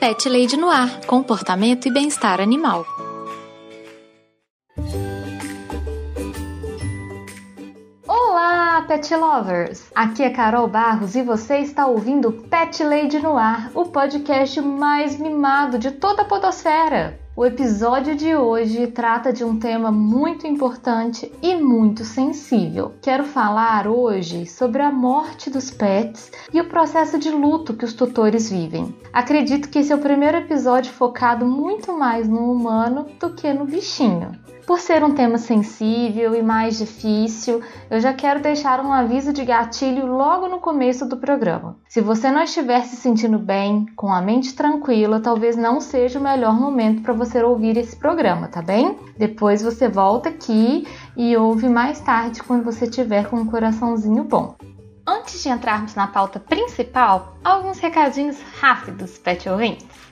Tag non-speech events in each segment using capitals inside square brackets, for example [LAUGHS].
Pet Lady no Ar Comportamento e Bem-Estar Animal. Olá, pet lovers! Aqui é Carol Barros e você está ouvindo Pet Lady no Ar, o podcast mais mimado de toda a Podosfera. O episódio de hoje trata de um tema muito importante e muito sensível. Quero falar hoje sobre a morte dos pets e o processo de luto que os tutores vivem. Acredito que esse é o primeiro episódio focado muito mais no humano do que no bichinho. Por ser um tema sensível e mais difícil, eu já quero deixar um aviso de gatilho logo no começo do programa. Se você não estiver se sentindo bem, com a mente tranquila, talvez não seja o melhor momento para você ouvir esse programa, tá bem? Depois você volta aqui e ouve mais tarde quando você tiver com um coraçãozinho bom. Antes de entrarmos na pauta principal, alguns recadinhos rápidos, pet ouvintes.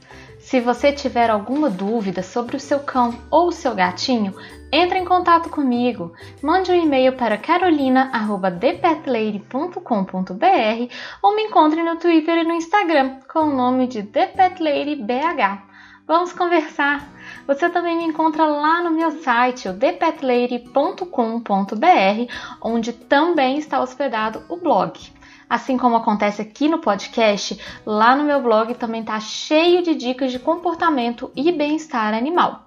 Se você tiver alguma dúvida sobre o seu cão ou o seu gatinho, entre em contato comigo. Mande um e-mail para carolina@thepetlady.com.br ou me encontre no Twitter e no Instagram com o nome de ThePetLadyBH. Vamos conversar. Você também me encontra lá no meu site, o thepetlady.com.br, onde também está hospedado o blog. Assim como acontece aqui no podcast, lá no meu blog também tá cheio de dicas de comportamento e bem-estar animal.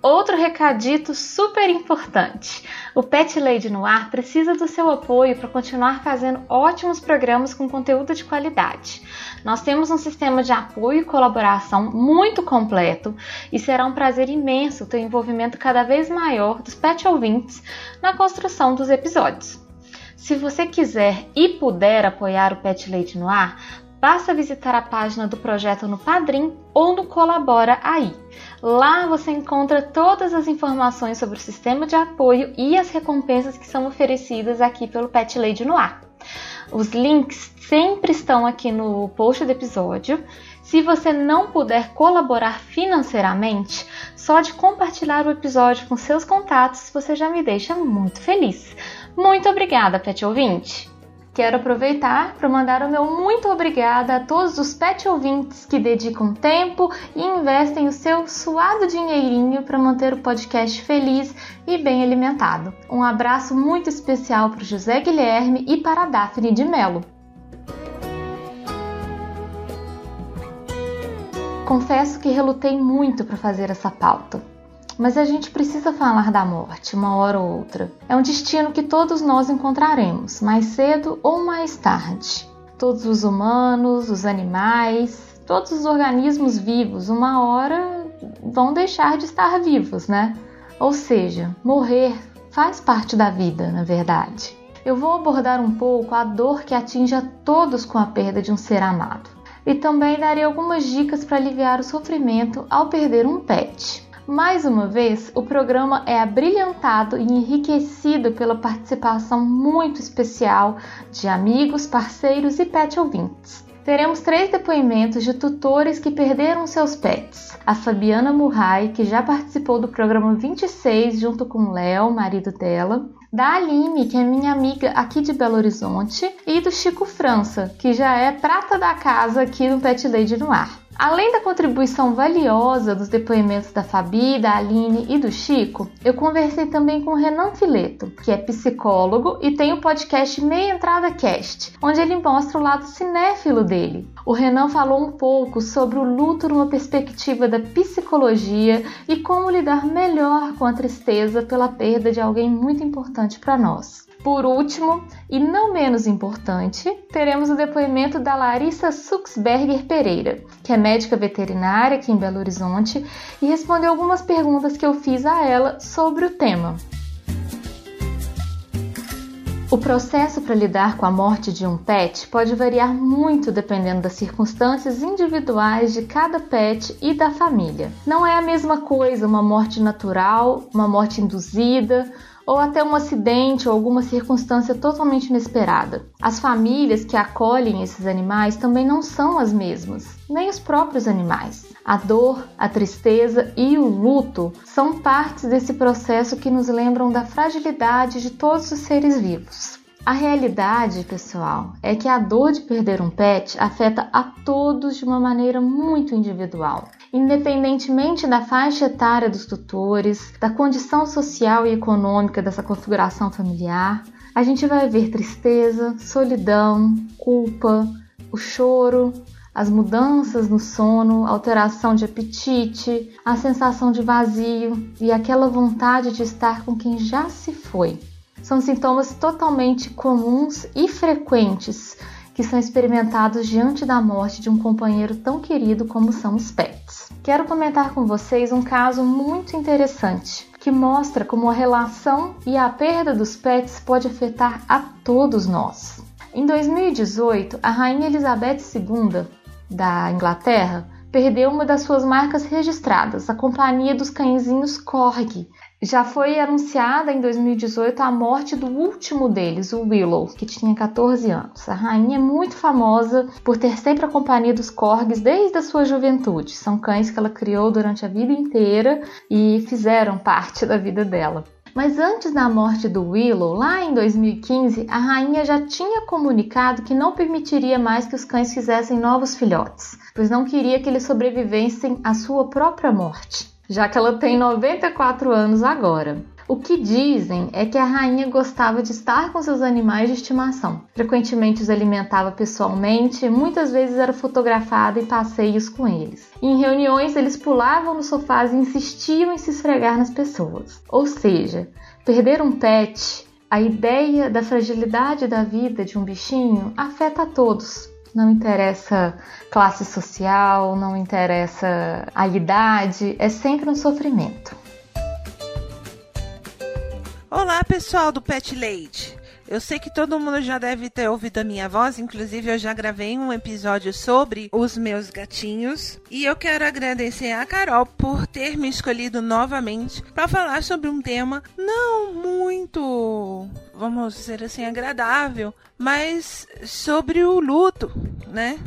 Outro recadito super importante: o Pet Lady no Ar precisa do seu apoio para continuar fazendo ótimos programas com conteúdo de qualidade. Nós temos um sistema de apoio e colaboração muito completo e será um prazer imenso ter o um envolvimento cada vez maior dos pet ouvintes na construção dos episódios. Se você quiser e puder apoiar o Pet Leite no Ar, basta visitar a página do projeto no Padrim ou no Colabora Aí. Lá você encontra todas as informações sobre o sistema de apoio e as recompensas que são oferecidas aqui pelo Pet Lady no Ar. Os links sempre estão aqui no post do episódio. Se você não puder colaborar financeiramente, só de compartilhar o episódio com seus contatos você já me deixa muito feliz. Muito obrigada, pet ouvinte! Quero aproveitar para mandar o meu muito obrigada a todos os pet ouvintes que dedicam tempo e investem o seu suado dinheirinho para manter o podcast feliz e bem alimentado. Um abraço muito especial para o José Guilherme e para a Daphne de Melo. Confesso que relutei muito para fazer essa pauta mas a gente precisa falar da morte uma hora ou outra. É um destino que todos nós encontraremos, mais cedo ou mais tarde. Todos os humanos, os animais, todos os organismos vivos, uma hora vão deixar de estar vivos, né? Ou seja, morrer faz parte da vida, na verdade. Eu vou abordar um pouco a dor que atinge a todos com a perda de um ser amado. E também darei algumas dicas para aliviar o sofrimento ao perder um pet. Mais uma vez, o programa é abrilhantado e enriquecido pela participação muito especial de amigos, parceiros e pet ouvintes. Teremos três depoimentos de tutores que perderam seus pets. A Fabiana Murray, que já participou do programa 26 junto com o Léo, marido dela. Da Aline, que é minha amiga aqui de Belo Horizonte. E do Chico França, que já é prata da casa aqui no Pet Lady no Ar. Além da contribuição valiosa dos depoimentos da Fabi, da Aline e do Chico, eu conversei também com o Renan Fileto, que é psicólogo e tem o podcast Meia Entrada Cast, onde ele mostra o lado cinéfilo dele. O Renan falou um pouco sobre o luto numa perspectiva da psicologia e como lidar melhor com a tristeza pela perda de alguém muito importante para nós. Por último, e não menos importante, teremos o depoimento da Larissa Suxberger Pereira, que é médica veterinária aqui em Belo Horizonte e respondeu algumas perguntas que eu fiz a ela sobre o tema. O processo para lidar com a morte de um pet pode variar muito dependendo das circunstâncias individuais de cada pet e da família. Não é a mesma coisa uma morte natural, uma morte induzida ou até um acidente ou alguma circunstância totalmente inesperada. As famílias que acolhem esses animais também não são as mesmas, nem os próprios animais. A dor, a tristeza e o luto são partes desse processo que nos lembram da fragilidade de todos os seres vivos. A realidade, pessoal, é que a dor de perder um pet afeta a todos de uma maneira muito individual. Independentemente da faixa etária dos tutores, da condição social e econômica dessa configuração familiar, a gente vai ver tristeza, solidão, culpa, o choro, as mudanças no sono, alteração de apetite, a sensação de vazio e aquela vontade de estar com quem já se foi são sintomas totalmente comuns e frequentes que são experimentados diante da morte de um companheiro tão querido como são os pets. Quero comentar com vocês um caso muito interessante que mostra como a relação e a perda dos pets pode afetar a todos nós. Em 2018, a rainha Elizabeth II da Inglaterra perdeu uma das suas marcas registradas, a Companhia dos Cãezinhos Corgi, já foi anunciada em 2018 a morte do último deles, o Willow, que tinha 14 anos. A rainha é muito famosa por ter sempre a companhia dos corgis desde a sua juventude. São cães que ela criou durante a vida inteira e fizeram parte da vida dela. Mas antes da morte do Willow, lá em 2015, a rainha já tinha comunicado que não permitiria mais que os cães fizessem novos filhotes, pois não queria que eles sobrevivessem à sua própria morte já que ela tem 94 anos agora. O que dizem é que a rainha gostava de estar com seus animais de estimação. Frequentemente os alimentava pessoalmente, muitas vezes era fotografada em passeios com eles. Em reuniões, eles pulavam nos sofás e insistiam em se esfregar nas pessoas. Ou seja, perder um pet, a ideia da fragilidade da vida de um bichinho afeta a todos, não interessa classe social, não interessa a idade, é sempre um sofrimento. Olá, pessoal do Pet Lady. Eu sei que todo mundo já deve ter ouvido a minha voz, inclusive eu já gravei um episódio sobre os meus gatinhos. E eu quero agradecer a Carol por ter me escolhido novamente para falar sobre um tema não muito, vamos dizer assim, agradável, mas sobre o luto, né?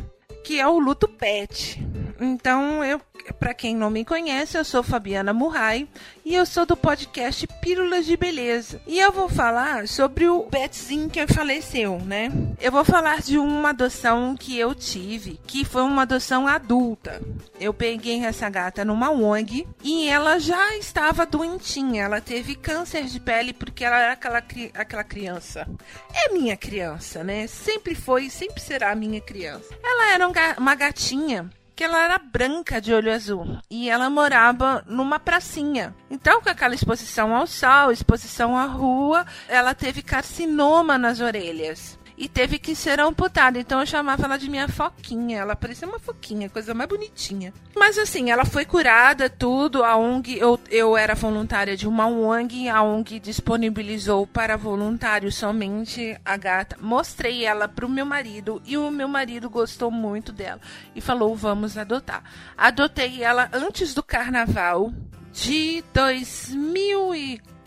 Que é o luto pet. Então, eu, para quem não me conhece, eu sou Fabiana Murray e eu sou do podcast Pílulas de Beleza. E eu vou falar sobre o petzinho que faleceu, né? Eu vou falar de uma adoção que eu tive, que foi uma adoção adulta. Eu peguei essa gata numa ONG e ela já estava doentinha. Ela teve câncer de pele porque ela era aquela, aquela criança. É minha criança, né? Sempre foi e sempre será minha criança. Ela era uma gatinha que ela era branca de olho azul e ela morava numa pracinha. Então, com aquela exposição ao sol, exposição à rua, ela teve carcinoma nas orelhas e teve que ser amputada. Então eu chamava ela de minha foquinha. Ela parecia uma foquinha, coisa mais bonitinha. Mas assim, ela foi curada, tudo. A ONG, eu, eu era voluntária de uma ONG, a ONG disponibilizou para voluntários somente a gata. Mostrei ela para o meu marido e o meu marido gostou muito dela e falou: vamos adotar. Adotei ela antes do carnaval de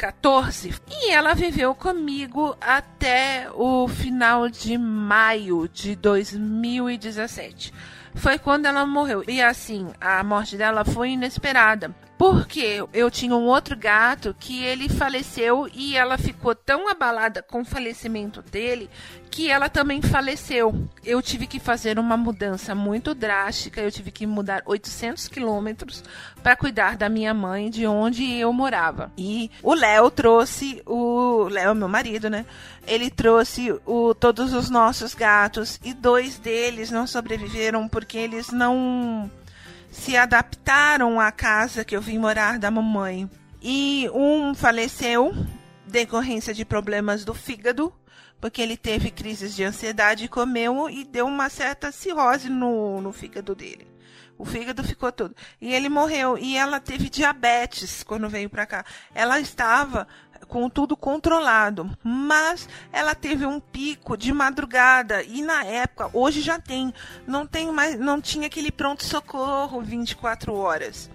2014 e ela viveu comigo até o final de maio de 2017. Foi quando ela morreu. E assim, a morte dela foi inesperada. Porque eu tinha um outro gato que ele faleceu e ela ficou tão abalada com o falecimento dele que ela também faleceu. Eu tive que fazer uma mudança muito drástica, eu tive que mudar 800 quilômetros para cuidar da minha mãe de onde eu morava. E o Léo trouxe o Léo, meu marido, né? Ele trouxe o, todos os nossos gatos e dois deles não sobreviveram porque eles não se adaptaram à casa que eu vim morar da mamãe. E um faleceu decorrência de problemas do fígado, porque ele teve crises de ansiedade comeu e deu uma certa cirrose no, no fígado dele. O fígado ficou todo. E ele morreu. E ela teve diabetes quando veio para cá. Ela estava com tudo controlado. Mas ela teve um pico de madrugada e na época, hoje já tem, não tem mais, não tinha aquele pronto socorro 24 horas.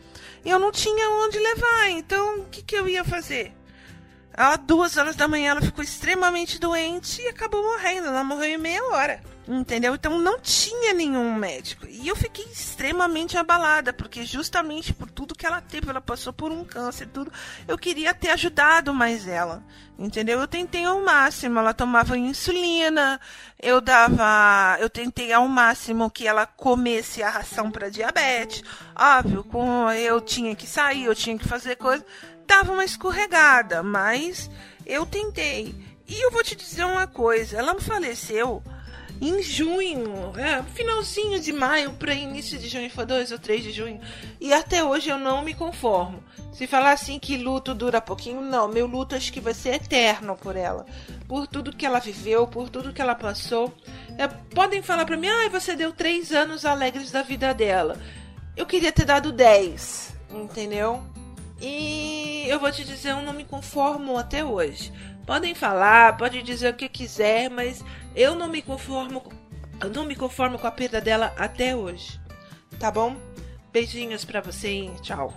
Eu não tinha onde levar, então o que, que eu ia fazer? Às duas horas da manhã ela ficou extremamente doente e acabou morrendo. Ela morreu em meia hora. Entendeu? Então não tinha nenhum médico. E eu fiquei extremamente abalada, porque justamente por tudo que ela teve, ela passou por um câncer, tudo, eu queria ter ajudado mais ela. Entendeu? Eu tentei ao máximo, ela tomava insulina, eu dava, eu tentei ao máximo que ela comesse a ração para diabetes. Óbvio, com eu tinha que sair, eu tinha que fazer coisa, dava uma escorregada, mas eu tentei. E eu vou te dizer uma coisa, ela faleceu em junho, é, finalzinho de maio para início de junho, foi 2 ou 3 de junho. E até hoje eu não me conformo. Se falar assim que luto dura pouquinho, não. Meu luto acho que vai ser eterno por ela. Por tudo que ela viveu, por tudo que ela passou. É, podem falar para mim, ah, você deu três anos alegres da vida dela. Eu queria ter dado 10, entendeu? E eu vou te dizer, eu não me conformo até hoje. Podem falar, pode dizer o que quiser, mas eu não me conformo, eu não me conformo com a perda dela até hoje. Tá bom? Beijinhos para você e tchau.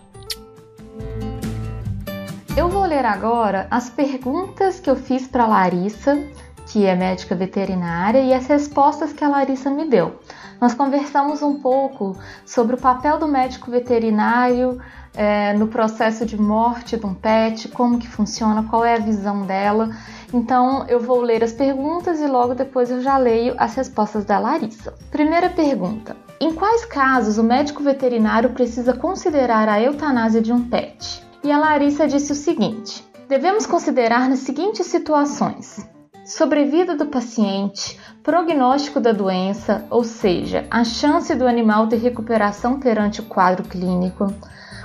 Eu vou ler agora as perguntas que eu fiz para Larissa, que é médica veterinária, e as respostas que a Larissa me deu. Nós conversamos um pouco sobre o papel do médico veterinário é, no processo de morte de um pet, como que funciona, qual é a visão dela. Então eu vou ler as perguntas e logo depois eu já leio as respostas da Larissa. Primeira pergunta: Em quais casos o médico veterinário precisa considerar a eutanásia de um pet? E a Larissa disse o seguinte: Devemos considerar nas seguintes situações: sobrevida do paciente, prognóstico da doença, ou seja, a chance do animal ter recuperação perante o quadro clínico,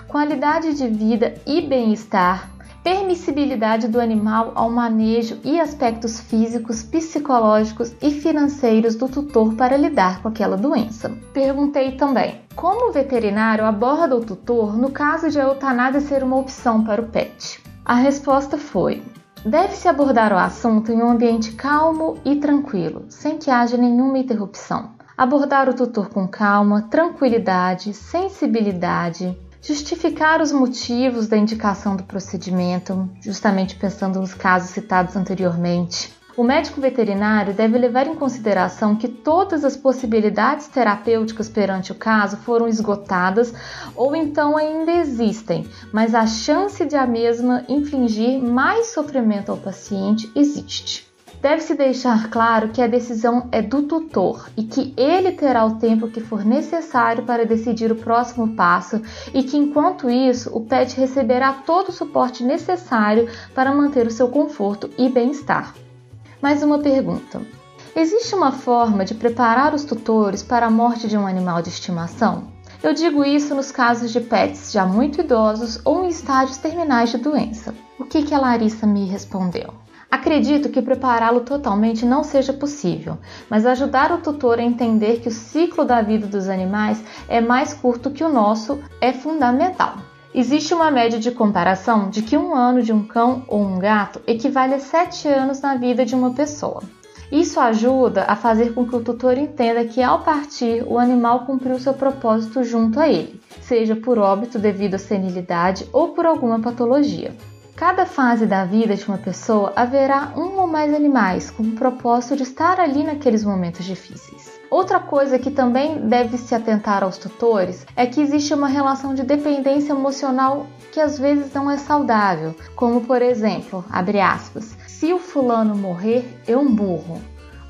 qualidade de vida e bem-estar, permissibilidade do animal ao manejo e aspectos físicos, psicológicos e financeiros do tutor para lidar com aquela doença. Perguntei também: como o veterinário aborda o tutor no caso de a eutanásia ser uma opção para o pet? A resposta foi: Deve-se abordar o assunto em um ambiente calmo e tranquilo, sem que haja nenhuma interrupção. Abordar o tutor com calma, tranquilidade, sensibilidade, justificar os motivos da indicação do procedimento, justamente pensando nos casos citados anteriormente. O médico veterinário deve levar em consideração que todas as possibilidades terapêuticas perante o caso foram esgotadas ou então ainda existem, mas a chance de a mesma infligir mais sofrimento ao paciente existe. Deve-se deixar claro que a decisão é do tutor e que ele terá o tempo que for necessário para decidir o próximo passo e que, enquanto isso, o pet receberá todo o suporte necessário para manter o seu conforto e bem-estar. Mais uma pergunta: Existe uma forma de preparar os tutores para a morte de um animal de estimação? Eu digo isso nos casos de pets já muito idosos ou em estágios terminais de doença. O que, que a Larissa me respondeu? Acredito que prepará-lo totalmente não seja possível, mas ajudar o tutor a entender que o ciclo da vida dos animais é mais curto que o nosso é fundamental. Existe uma média de comparação de que um ano de um cão ou um gato equivale a sete anos na vida de uma pessoa. Isso ajuda a fazer com que o tutor entenda que ao partir o animal cumpriu seu propósito junto a ele, seja por óbito devido à senilidade ou por alguma patologia. Cada fase da vida de uma pessoa haverá um ou mais animais com o propósito de estar ali naqueles momentos difíceis. Outra coisa que também deve se atentar aos tutores é que existe uma relação de dependência emocional que às vezes não é saudável, como por exemplo, abre aspas, se o fulano morrer, eu burro.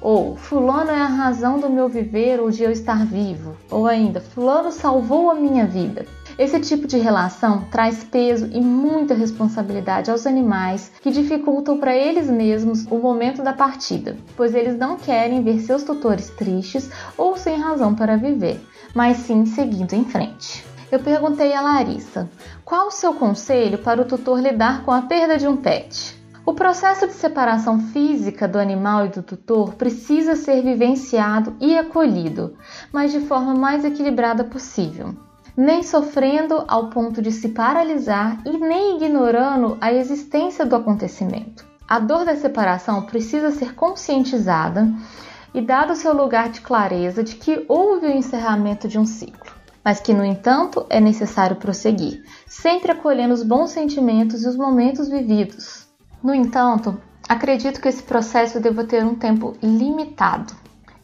Ou fulano é a razão do meu viver ou de eu estar vivo. Ou ainda, fulano salvou a minha vida. Esse tipo de relação traz peso e muita responsabilidade aos animais que dificultam para eles mesmos o momento da partida, pois eles não querem ver seus tutores tristes ou sem razão para viver, mas sim seguindo em frente. Eu perguntei a Larissa qual o seu conselho para o tutor lidar com a perda de um pet. O processo de separação física do animal e do tutor precisa ser vivenciado e acolhido, mas de forma mais equilibrada possível nem sofrendo ao ponto de se paralisar e nem ignorando a existência do acontecimento. A dor da separação precisa ser conscientizada e dado seu lugar de clareza de que houve o encerramento de um ciclo, mas que, no entanto, é necessário prosseguir, sempre acolhendo os bons sentimentos e os momentos vividos. No entanto, acredito que esse processo deva ter um tempo limitado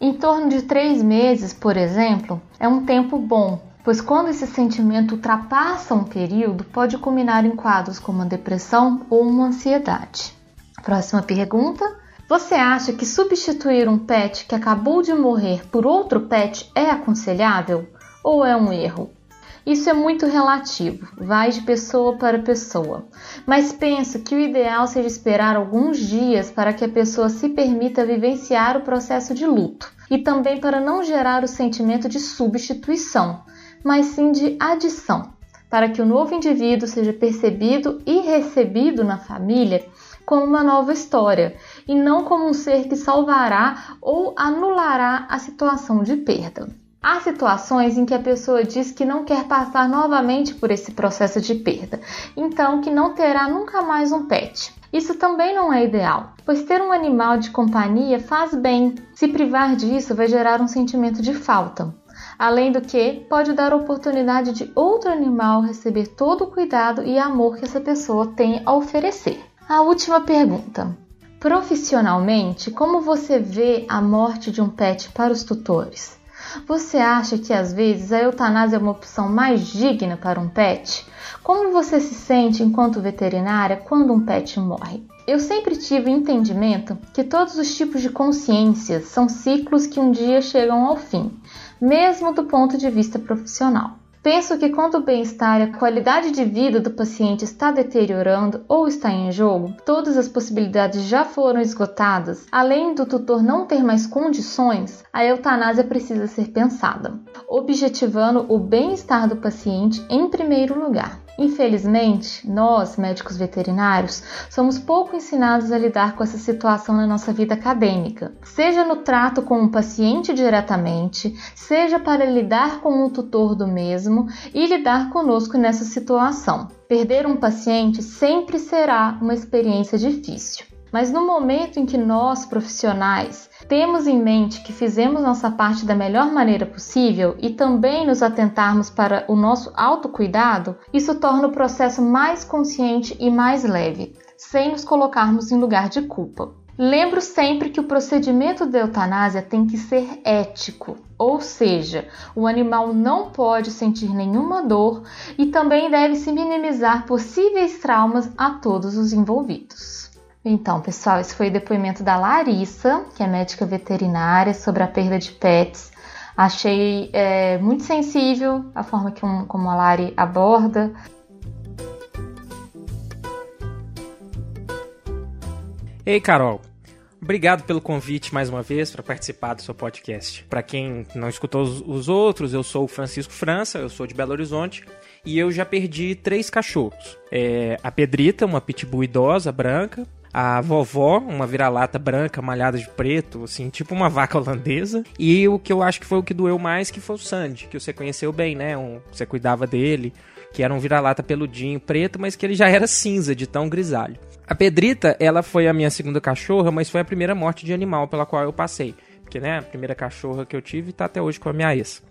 Em torno de três meses, por exemplo, é um tempo bom, pois quando esse sentimento ultrapassa um período, pode culminar em quadros como uma depressão ou uma ansiedade. Próxima pergunta. Você acha que substituir um pet que acabou de morrer por outro pet é aconselhável ou é um erro? Isso é muito relativo, vai de pessoa para pessoa. Mas penso que o ideal seja esperar alguns dias para que a pessoa se permita vivenciar o processo de luto e também para não gerar o sentimento de substituição, mas sim de adição, para que o novo indivíduo seja percebido e recebido na família como uma nova história e não como um ser que salvará ou anulará a situação de perda. Há situações em que a pessoa diz que não quer passar novamente por esse processo de perda, então que não terá nunca mais um pet. Isso também não é ideal, pois ter um animal de companhia faz bem. Se privar disso vai gerar um sentimento de falta. Além do que, pode dar oportunidade de outro animal receber todo o cuidado e amor que essa pessoa tem a oferecer. A última pergunta. Profissionalmente, como você vê a morte de um pet para os tutores? Você acha que às vezes a eutanásia é uma opção mais digna para um pet? Como você se sente enquanto veterinária quando um pet morre? Eu sempre tive entendimento que todos os tipos de consciências são ciclos que um dia chegam ao fim, mesmo do ponto de vista profissional. Penso que quando o bem-estar e a qualidade de vida do paciente está deteriorando ou está em jogo, todas as possibilidades já foram esgotadas, além do tutor não ter mais condições, a eutanásia precisa ser pensada, objetivando o bem-estar do paciente em primeiro lugar. Infelizmente, nós, médicos veterinários, somos pouco ensinados a lidar com essa situação na nossa vida acadêmica, seja no trato com o um paciente diretamente, seja para lidar com o tutor do mesmo e lidar conosco nessa situação. Perder um paciente sempre será uma experiência difícil. Mas no momento em que nós, profissionais, temos em mente que fizemos nossa parte da melhor maneira possível e também nos atentarmos para o nosso autocuidado, isso torna o processo mais consciente e mais leve, sem nos colocarmos em lugar de culpa. Lembro sempre que o procedimento da eutanásia tem que ser ético, ou seja, o animal não pode sentir nenhuma dor e também deve se minimizar possíveis traumas a todos os envolvidos. Então, pessoal, esse foi o depoimento da Larissa, que é médica veterinária, sobre a perda de pets. Achei é, muito sensível a forma que um, como a Lari aborda. Ei, Carol. Obrigado pelo convite mais uma vez para participar do seu podcast. Para quem não escutou os, os, outros, eu sou o Francisco França, eu sou de Belo Horizonte e eu já perdi três cachorros. É, a Pedrita, uma pitbull idosa branca, a vovó, uma vira-lata branca malhada de preto, assim, tipo uma vaca holandesa. E o que eu acho que foi o que doeu mais, que foi o Sandy, que você conheceu bem, né? Um, você cuidava dele, que era um vira-lata peludinho preto, mas que ele já era cinza, de tão grisalho. A Pedrita, ela foi a minha segunda cachorra, mas foi a primeira morte de animal pela qual eu passei. Porque, né, a primeira cachorra que eu tive tá até hoje com a minha ex.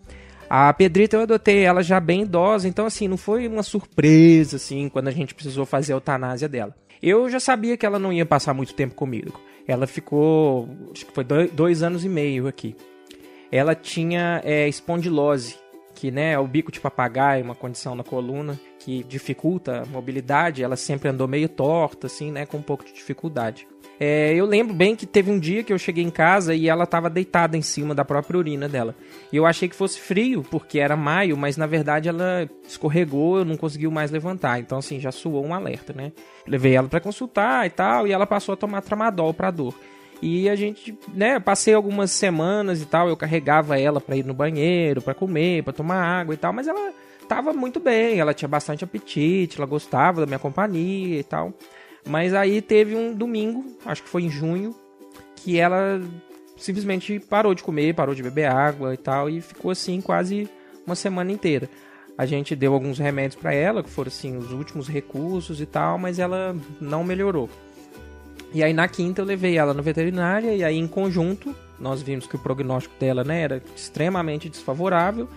A Pedrita eu adotei ela já bem idosa, então assim, não foi uma surpresa assim quando a gente precisou fazer a eutanásia dela. Eu já sabia que ela não ia passar muito tempo comigo. Ela ficou, acho que foi dois, anos e meio aqui. Ela tinha é, espondilose, que né, é o bico de papagaio, uma condição na coluna que dificulta a mobilidade. Ela sempre andou meio torta, assim, né, com um pouco de dificuldade. É, eu lembro bem que teve um dia que eu cheguei em casa e ela estava deitada em cima da própria urina dela. E eu achei que fosse frio, porque era maio, mas na verdade ela escorregou, eu não conseguiu mais levantar. Então, assim, já suou um alerta, né? Levei ela para consultar e tal, e ela passou a tomar tramadol para dor. E a gente, né, passei algumas semanas e tal, eu carregava ela para ir no banheiro, para comer, para tomar água e tal, mas ela tava muito bem, ela tinha bastante apetite, ela gostava da minha companhia e tal. Mas aí teve um domingo, acho que foi em junho, que ela simplesmente parou de comer, parou de beber água e tal, e ficou assim quase uma semana inteira. A gente deu alguns remédios para ela, que foram assim os últimos recursos e tal, mas ela não melhorou. E aí na quinta eu levei ela na veterinária e aí em conjunto nós vimos que o prognóstico dela né, era extremamente desfavorável.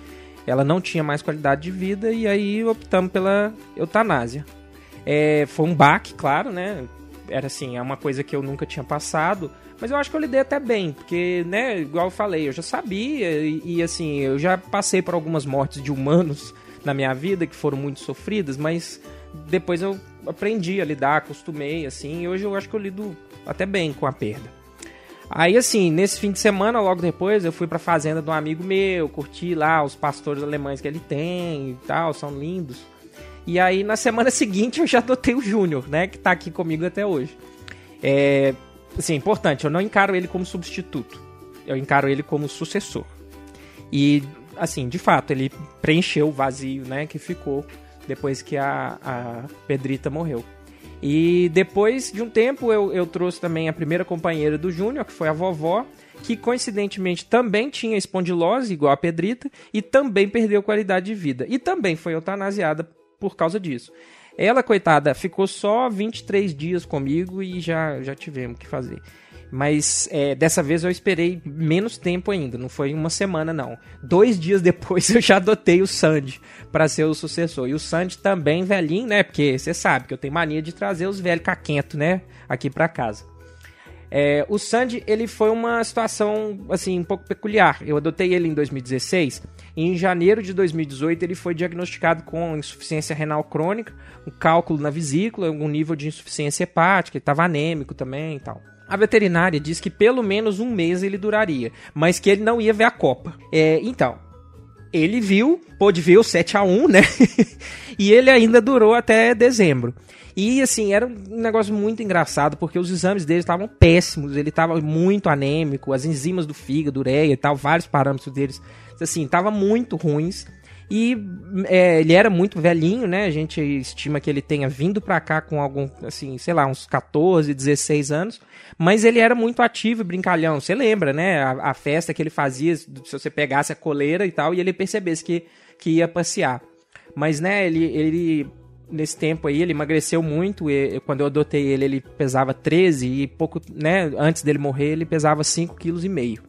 Ela não tinha mais qualidade de vida e aí optamos pela eutanásia. É, foi um baque, claro, né? era assim, é uma coisa que eu nunca tinha passado, mas eu acho que eu lidei até bem, porque, né, igual eu falei, eu já sabia e, e assim, eu já passei por algumas mortes de humanos na minha vida que foram muito sofridas, mas depois eu aprendi a lidar, acostumei, assim, e hoje eu acho que eu lido até bem com a perda. Aí, assim, nesse fim de semana, logo depois, eu fui pra fazenda de um amigo meu, curti lá os pastores alemães que ele tem e tal, são lindos. E aí, na semana [LAUGHS] seguinte, eu já adotei o Júnior, né, que tá aqui comigo até hoje. É, assim, importante, eu não encaro ele como substituto, eu encaro ele como sucessor. E, assim, de fato, ele preencheu o vazio, né, que ficou depois que a, a Pedrita morreu. E depois de um tempo eu, eu trouxe também a primeira companheira do Júnior, que foi a vovó, que coincidentemente também tinha espondilose, igual a Pedrita, e também perdeu qualidade de vida. E também foi eutanasiada por causa disso. Ela, coitada, ficou só 23 dias comigo e já, já tivemos que fazer. Mas é, dessa vez eu esperei menos tempo ainda, não foi uma semana não. Dois dias depois [LAUGHS] eu já adotei o Sandy para ser o sucessor. E o Sandy também velhinho, né? Porque você sabe que eu tenho mania de trazer os velhos caquento, né? Aqui para casa. É, o Sandy, ele foi uma situação, assim, um pouco peculiar. Eu adotei ele em 2016 e em janeiro de 2018 ele foi diagnosticado com insuficiência renal crônica, um cálculo na vesícula, algum nível de insuficiência hepática, ele estava anêmico também e tal. A veterinária disse que pelo menos um mês ele duraria, mas que ele não ia ver a Copa. É, então, ele viu, pôde ver o 7 a 1 né? [LAUGHS] e ele ainda durou até dezembro. E assim, era um negócio muito engraçado, porque os exames dele estavam péssimos, ele estava muito anêmico, as enzimas do fígado, ureia e tal, vários parâmetros deles, assim, estavam muito ruins. E é, ele era muito velhinho, né? A gente estima que ele tenha vindo para cá com algum, assim, sei lá, uns 14, 16 anos. Mas ele era muito ativo e brincalhão. Você lembra, né? A, a, festa que ele fazia, se você pegasse a coleira e tal, e ele percebesse que, que ia passear. Mas, né, ele, ele nesse tempo aí, ele emagreceu muito. E, quando eu adotei ele, ele pesava 13 e pouco, né, antes dele morrer, ele pesava 5,5 kg.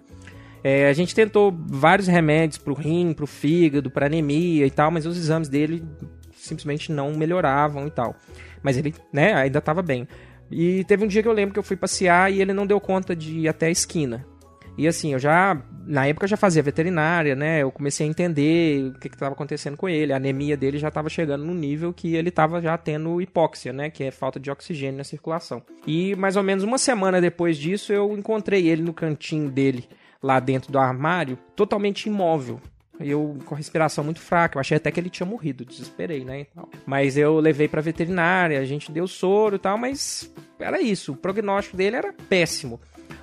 É, a gente tentou vários remédios pro rim, pro fígado, pra anemia e tal, mas os exames dele simplesmente não melhoravam e tal. Mas ele, né, ainda estava bem. E teve um dia que eu lembro que eu fui passear e ele não deu conta de ir até a esquina. E assim, eu já, na época eu já fazia veterinária, né? Eu comecei a entender o que estava acontecendo com ele. A anemia dele já estava chegando no nível que ele estava já tendo hipóxia, né? Que é falta de oxigênio na circulação. E mais ou menos uma semana depois disso, eu encontrei ele no cantinho dele lá dentro do armário, totalmente imóvel. Eu com respiração muito fraca, eu achei até que ele tinha morrido, desesperei, né? Mas eu levei pra veterinária, a gente deu soro e tal, mas era isso, o prognóstico dele era péssimo.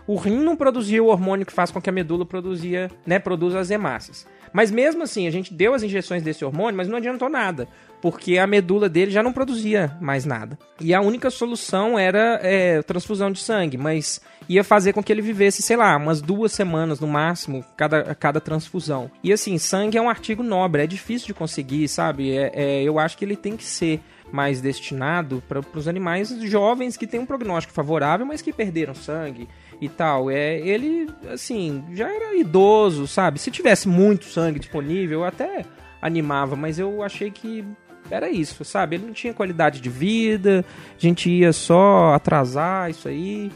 O rim não produzia o hormônio que faz com que a medula produzia, né, produza as hemácias. Mas mesmo assim, a gente deu as injeções desse hormônio, mas não adiantou nada porque a medula dele já não produzia mais nada. E a única solução era é, transfusão de sangue, mas ia fazer com que ele vivesse, sei lá, umas duas semanas no máximo, cada, cada transfusão. E assim, sangue é um artigo nobre, é difícil de conseguir, sabe? É, é eu acho que ele tem que ser mais destinado para os animais jovens que têm um prognóstico favorável, mas que perderam sangue e tal. É, ele, assim, já era idoso, sabe? Se tivesse muito sangue disponível, eu até animava, mas eu achei que era isso, sabe? Ele não tinha qualidade de vida, a gente ia só atrasar isso aí.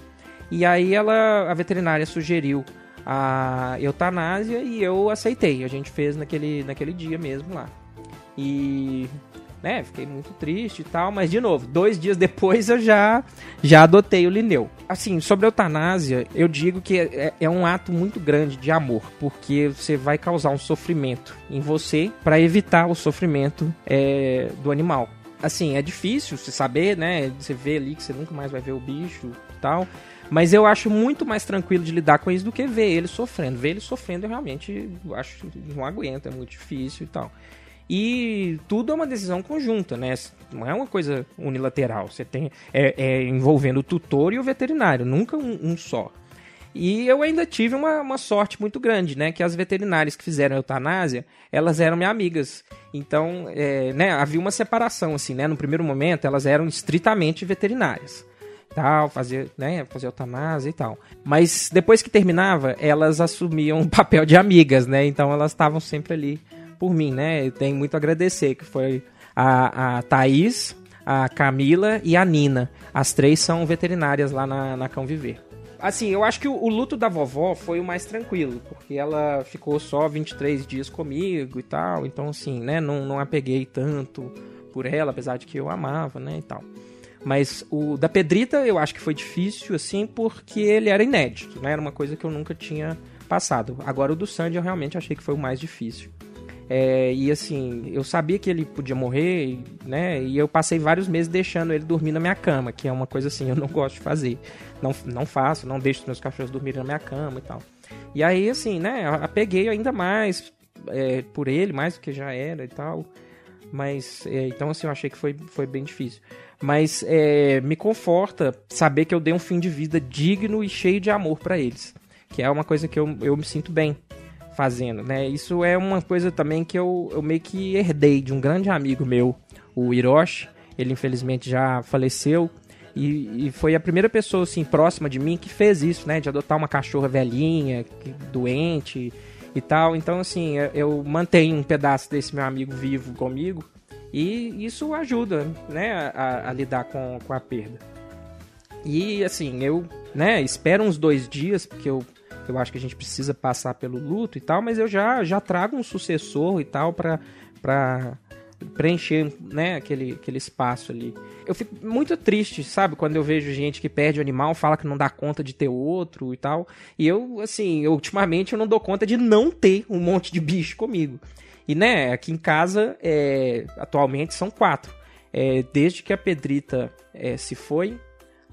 E aí ela, a veterinária sugeriu a eutanásia e eu aceitei. A gente fez naquele, naquele dia mesmo lá. E né, fiquei muito triste e tal, mas de novo, dois dias depois eu já já adotei o Lineu. Assim, sobre a eutanásia, eu digo que é, é um ato muito grande de amor, porque você vai causar um sofrimento em você para evitar o sofrimento é, do animal. Assim, é difícil você saber, né? Você vê ali que você nunca mais vai ver o bicho e tal. Mas eu acho muito mais tranquilo de lidar com isso do que ver ele sofrendo. Ver ele sofrendo eu realmente acho não aguento, é muito difícil e tal. E tudo é uma decisão conjunta, né? Não é uma coisa unilateral. Você tem é, é envolvendo o tutor e o veterinário, nunca um, um só. E eu ainda tive uma, uma, sorte muito grande, né? Que as veterinárias que fizeram eutanásia, elas eram minhas amigas. Então, é, né, havia uma separação, assim, né? No primeiro momento, elas eram estritamente veterinárias. Tal, fazer, né, fazer eutanásia e tal. Mas depois que terminava, elas assumiam [LAUGHS] o papel de amigas, né? Então elas estavam sempre ali por mim, né? Eu tenho muito a agradecer, que foi a, a Thaís, a Camila e a Nina. As três são veterinárias lá na, na Cão Viver. Assim, eu acho que o, o, luto da vovó foi o mais tranquilo, porque ela ficou só 23 dias comigo e tal, então assim, né, não, não apeguei tanto por ela, apesar de que eu amava, né, e tal. Mas o da Pedrita eu acho que foi difícil, assim, porque ele era inédito, né, era uma coisa que eu nunca tinha passado. Agora o do Sandy eu realmente achei que foi o mais difícil. É, e assim, eu sabia que ele podia morrer, né? E eu passei vários meses deixando ele dormir na minha cama, que é uma coisa assim, [LAUGHS] eu não gosto de fazer. Não, não faço, não deixo os meus cachorros dormirem na minha cama e tal. E aí, assim, né? Apeguei ainda mais é, por ele, mais do que já era e tal. Mas, é, então, assim, eu achei que foi, foi bem difícil. Mas é, me conforta saber que eu dei um fim de vida digno e cheio de amor para eles. Que é uma coisa que eu, eu me sinto bem fazendo, né? Isso é uma coisa também que eu, eu meio que herdei de um grande amigo meu, o Hiroshi. Ele infelizmente já faleceu. E, e, foi a primeira pessoa assim próxima de mim que fez isso, né? De adotar uma cachorra velhinha, doente e tal. Então, assim, eu, eu mantenho um pedaço desse meu amigo vivo comigo. E isso ajuda, né? A, a lidar com, com a perda. E assim, eu né, espero uns dois dias, porque eu eu acho que a gente precisa passar pelo luto e tal, mas eu já, já trago um sucessor e tal para preencher né, aquele, aquele espaço ali. Eu fico muito triste, sabe, quando eu vejo gente que perde o animal, fala que não dá conta de ter outro e tal. E eu, assim, eu, ultimamente eu não dou conta de não ter um monte de bicho comigo. E, né, aqui em casa, é, atualmente são quatro. É, desde que a Pedrita é, se foi,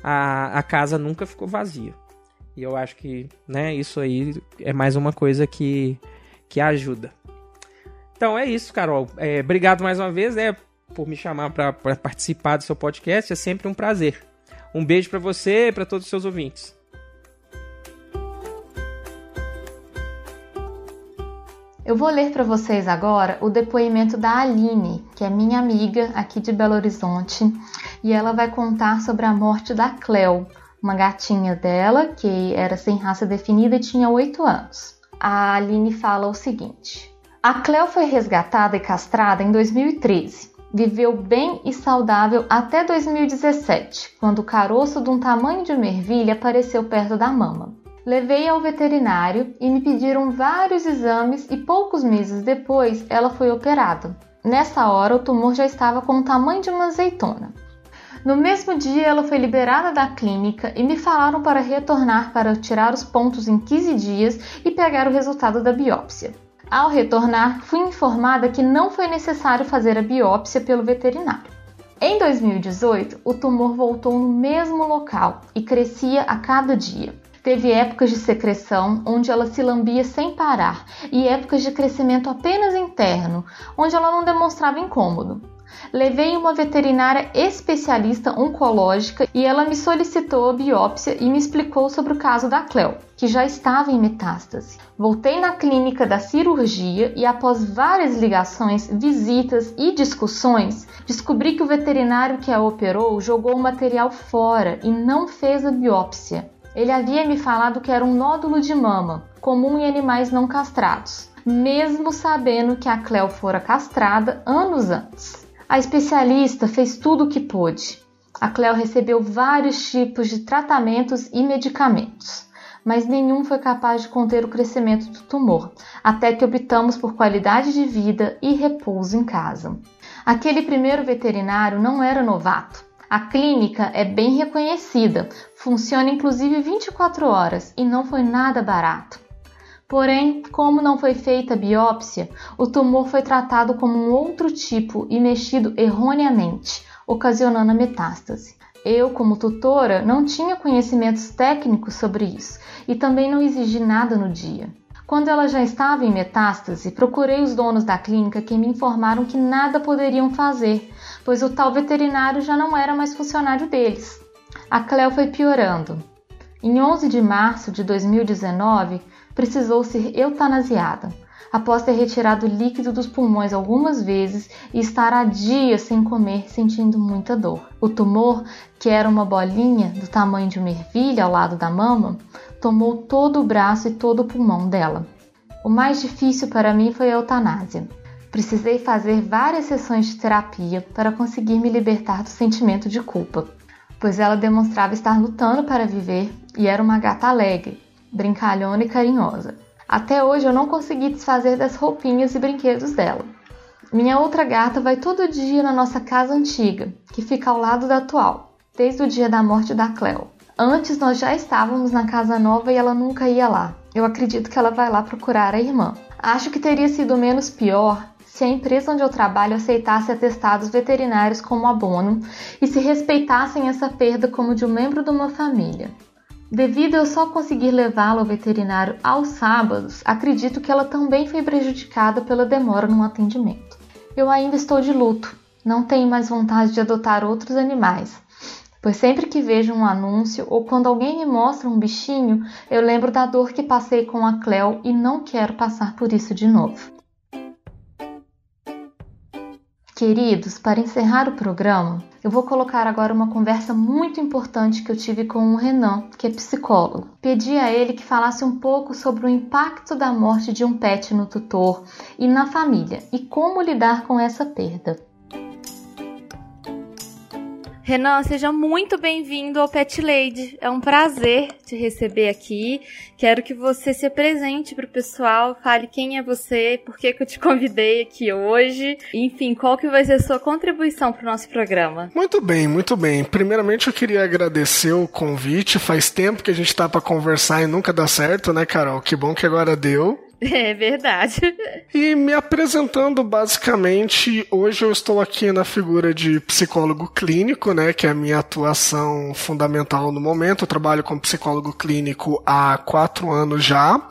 a, a casa nunca ficou vazia. E eu acho que, né, isso aí é mais uma coisa que, que ajuda. Então é isso, Carol. É, obrigado mais uma vez, né, por me chamar para participar do seu podcast. É sempre um prazer. Um beijo para você e para todos os seus ouvintes. Eu vou ler para vocês agora o depoimento da Aline, que é minha amiga aqui de Belo Horizonte, e ela vai contar sobre a morte da Cleo, uma gatinha dela, que era sem raça definida e tinha 8 anos. A Aline fala o seguinte: A Cleo foi resgatada e castrada em 2013. Viveu bem e saudável até 2017, quando o caroço de um tamanho de uma ervilha apareceu perto da mama. Levei ao veterinário e me pediram vários exames e poucos meses depois ela foi operada. Nessa hora o tumor já estava com o tamanho de uma azeitona. No mesmo dia, ela foi liberada da clínica e me falaram para retornar para tirar os pontos em 15 dias e pegar o resultado da biópsia. Ao retornar, fui informada que não foi necessário fazer a biópsia pelo veterinário. Em 2018, o tumor voltou no mesmo local e crescia a cada dia. Teve épocas de secreção, onde ela se lambia sem parar, e épocas de crescimento apenas interno, onde ela não demonstrava incômodo. Levei uma veterinária especialista oncológica e ela me solicitou a biópsia e me explicou sobre o caso da Cleo, que já estava em metástase. Voltei na clínica da cirurgia e, após várias ligações, visitas e discussões, descobri que o veterinário que a operou jogou o material fora e não fez a biópsia. Ele havia me falado que era um nódulo de mama, comum em animais não castrados, mesmo sabendo que a Cleo fora castrada anos antes. A especialista fez tudo o que pôde. A Cleo recebeu vários tipos de tratamentos e medicamentos, mas nenhum foi capaz de conter o crescimento do tumor, até que optamos por qualidade de vida e repouso em casa. Aquele primeiro veterinário não era novato. A clínica é bem reconhecida, funciona inclusive 24 horas e não foi nada barato. Porém, como não foi feita biópsia, o tumor foi tratado como um outro tipo e mexido erroneamente, ocasionando a metástase. Eu, como tutora, não tinha conhecimentos técnicos sobre isso e também não exigi nada no dia. Quando ela já estava em metástase, procurei os donos da clínica que me informaram que nada poderiam fazer, pois o tal veterinário já não era mais funcionário deles. A Cleo foi piorando. Em 11 de março de 2019, precisou ser eutanasiada, após ter retirado líquido dos pulmões algumas vezes e estar há dias sem comer, sentindo muita dor. O tumor, que era uma bolinha do tamanho de uma ervilha ao lado da mama, tomou todo o braço e todo o pulmão dela. O mais difícil para mim foi a eutanásia. Precisei fazer várias sessões de terapia para conseguir me libertar do sentimento de culpa, pois ela demonstrava estar lutando para viver e era uma gata alegre, brincalhona e carinhosa. Até hoje eu não consegui desfazer das roupinhas e brinquedos dela. Minha outra gata vai todo dia na nossa casa antiga, que fica ao lado da atual, desde o dia da morte da Cleo. Antes nós já estávamos na casa nova e ela nunca ia lá. Eu acredito que ela vai lá procurar a irmã. Acho que teria sido menos pior se a empresa onde eu trabalho aceitasse atestados veterinários como abono e se respeitassem essa perda como de um membro de uma família. Devido eu só conseguir levá-la ao veterinário aos sábados, acredito que ela também foi prejudicada pela demora no atendimento. Eu ainda estou de luto, não tenho mais vontade de adotar outros animais, pois sempre que vejo um anúncio ou quando alguém me mostra um bichinho, eu lembro da dor que passei com a Cleo e não quero passar por isso de novo. Queridos, para encerrar o programa, eu vou colocar agora uma conversa muito importante que eu tive com o Renan, que é psicólogo. Pedi a ele que falasse um pouco sobre o impacto da morte de um pet no tutor e na família e como lidar com essa perda. Renan, seja muito bem-vindo ao Pet Lady. É um prazer te receber aqui. Quero que você se apresente para o pessoal, fale quem é você, por que, que eu te [LAUGHS] convidei aqui hoje, enfim, qual que vai ser a sua contribuição para o nosso programa. Muito bem, muito bem. Primeiramente eu queria agradecer o convite. Faz tempo que a gente está para conversar e nunca dá certo, né, Carol? Que bom que agora deu. [LAUGHS] É verdade. E me apresentando basicamente, hoje eu estou aqui na figura de psicólogo clínico, né, que é a minha atuação fundamental no momento. Eu trabalho como psicólogo clínico há quatro anos já.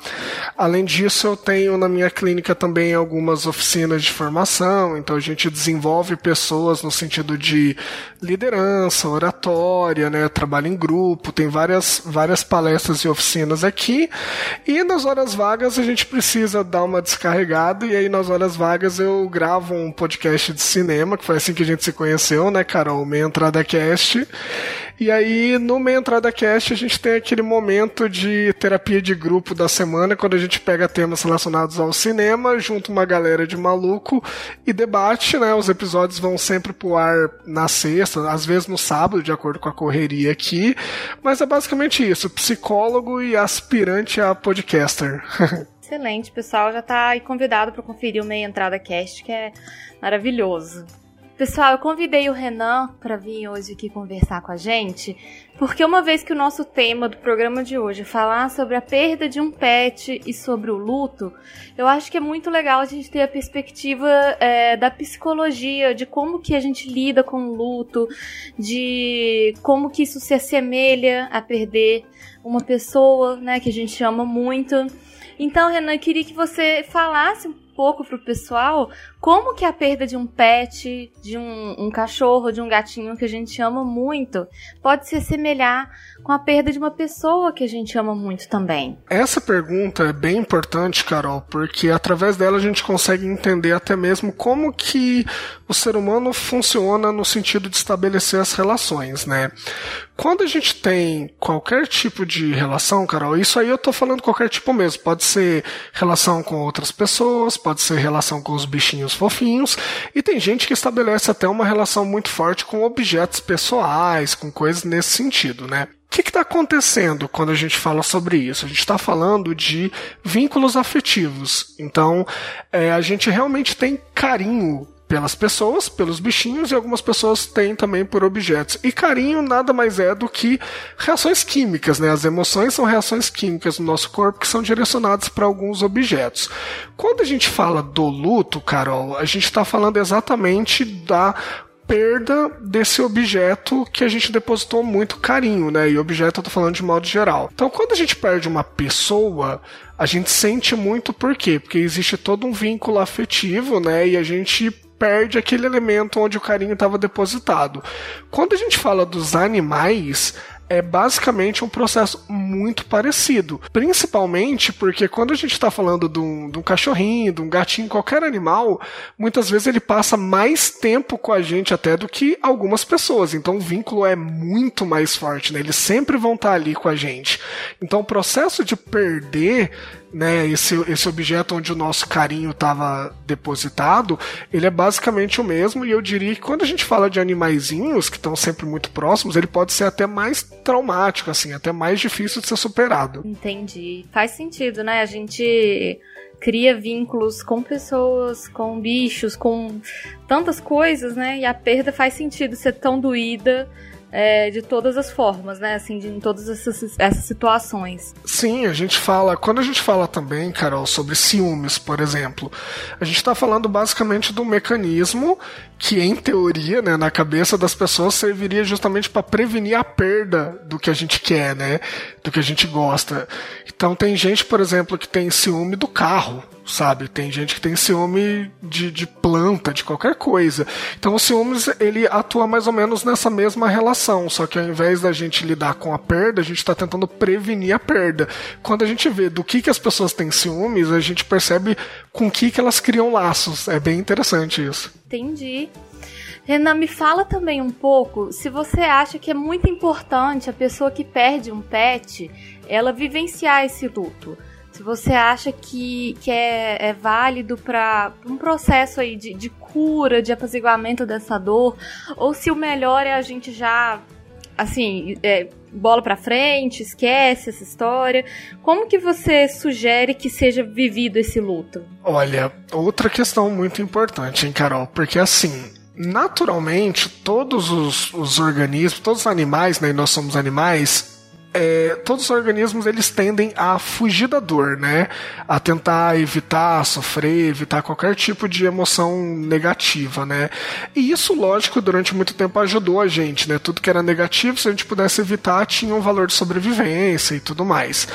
Além disso, eu tenho na minha clínica também algumas oficinas de formação, então a gente desenvolve pessoas no sentido de liderança, oratória, né, trabalho em grupo, tem várias, várias palestras e oficinas aqui. E nas horas vagas a gente precisa precisa dar uma descarregada e aí nas horas vagas eu gravo um podcast de cinema, que foi assim que a gente se conheceu, né, Carol? Meia Entrada Cast. E aí, no Meia Entrada Cast, a gente tem aquele momento de terapia de grupo da semana, quando a gente pega temas relacionados ao cinema, junto uma galera de maluco e debate, né? Os episódios vão sempre pro ar na sexta, às vezes no sábado, de acordo com a correria aqui. Mas é basicamente isso: psicólogo e aspirante a podcaster. [LAUGHS] Excelente, pessoal já está aí convidado para conferir o Meia Entrada Cast, que é maravilhoso. Pessoal, eu convidei o Renan para vir hoje aqui conversar com a gente, porque uma vez que o nosso tema do programa de hoje é falar sobre a perda de um pet e sobre o luto, eu acho que é muito legal a gente ter a perspectiva é, da psicologia, de como que a gente lida com o luto, de como que isso se assemelha a perder uma pessoa, né, que a gente ama muito. Então, Renan, eu queria que você falasse um pouco pro pessoal como que a perda de um pet, de um, um, cachorro, de um gatinho que a gente ama muito, pode se assemelhar com a perda de uma pessoa que a gente ama muito também? Essa pergunta é bem importante, Carol, porque através dela a gente consegue entender até mesmo como que o ser humano funciona no sentido de estabelecer as relações, né? Quando a gente tem qualquer tipo de relação, Carol, isso aí eu tô falando qualquer tipo mesmo. Pode ser relação com outras pessoas, pode ser relação com os bichinhos fofinhos, e tem gente que estabelece até uma relação muito forte com objetos pessoais, com coisas nesse sentido, né? O que está acontecendo quando a gente fala sobre isso? A gente está falando de vínculos afetivos. Então, é, a gente realmente tem carinho pelas pessoas, pelos bichinhos e algumas pessoas têm também por objetos. E carinho nada mais é do que reações químicas, né? As emoções são reações químicas no nosso corpo que são direcionadas para alguns objetos. Quando a gente fala do luto, Carol, a gente está falando exatamente da perda desse objeto que a gente depositou muito carinho, né? E objeto eu tô falando de modo geral. Então, quando a gente perde uma pessoa, a gente sente muito por quê? Porque existe todo um vínculo afetivo, né? E a gente perde aquele elemento onde o carinho estava depositado. Quando a gente fala dos animais, é basicamente um processo muito parecido. Principalmente porque quando a gente está falando de um, de um, cachorrinho, de um gatinho, qualquer animal, muitas vezes ele passa mais tempo com a gente até do que algumas pessoas. Então o vínculo é muito mais forte, né? Eles sempre vão estar tá ali com a gente. Então o processo de perder né, esse, esse objeto onde o nosso carinho estava depositado, ele é basicamente o mesmo, e eu diria que quando a gente fala de animaizinhos que estão sempre muito próximos, ele pode ser até mais traumático, assim, até mais difícil de ser superado. Entendi. Faz sentido, né? A gente cria vínculos com pessoas, com bichos, com tantas coisas, né? E a perda faz sentido ser tão doída é, de todas as formas, né? Assim, de, em todas essas, essas situações. Sim, a gente fala. Quando a gente fala também, Carol, sobre ciúmes, por exemplo, a gente está falando basicamente do mecanismo que, em teoria, né, na cabeça das pessoas, serviria justamente para prevenir a perda do que a gente quer, né? Do que a gente gosta. Então, tem gente, por exemplo, que tem ciúme do carro sabe? Tem gente que tem ciúme de, de planta, de qualquer coisa. Então o ciúmes ele atua mais ou menos nessa mesma relação, só que ao invés da gente lidar com a perda, a gente está tentando prevenir a perda. Quando a gente vê do que, que as pessoas têm ciúmes, a gente percebe com que, que elas criam laços. É bem interessante isso. Entendi. Renan, me fala também um pouco se você acha que é muito importante a pessoa que perde um pet, ela vivenciar esse luto se você acha que, que é, é válido para um processo aí de, de cura, de apaziguamento dessa dor, ou se o melhor é a gente já, assim, é, bola para frente, esquece essa história. Como que você sugere que seja vivido esse luto? Olha, outra questão muito importante, hein, Carol? Porque assim, naturalmente, todos os, os organismos, todos os animais, né, nós somos animais, é, todos os organismos eles tendem a fugir da dor, né? A tentar evitar sofrer, evitar qualquer tipo de emoção negativa, né? E isso, lógico, durante muito tempo ajudou a gente, né? Tudo que era negativo, se a gente pudesse evitar, tinha um valor de sobrevivência e tudo mais.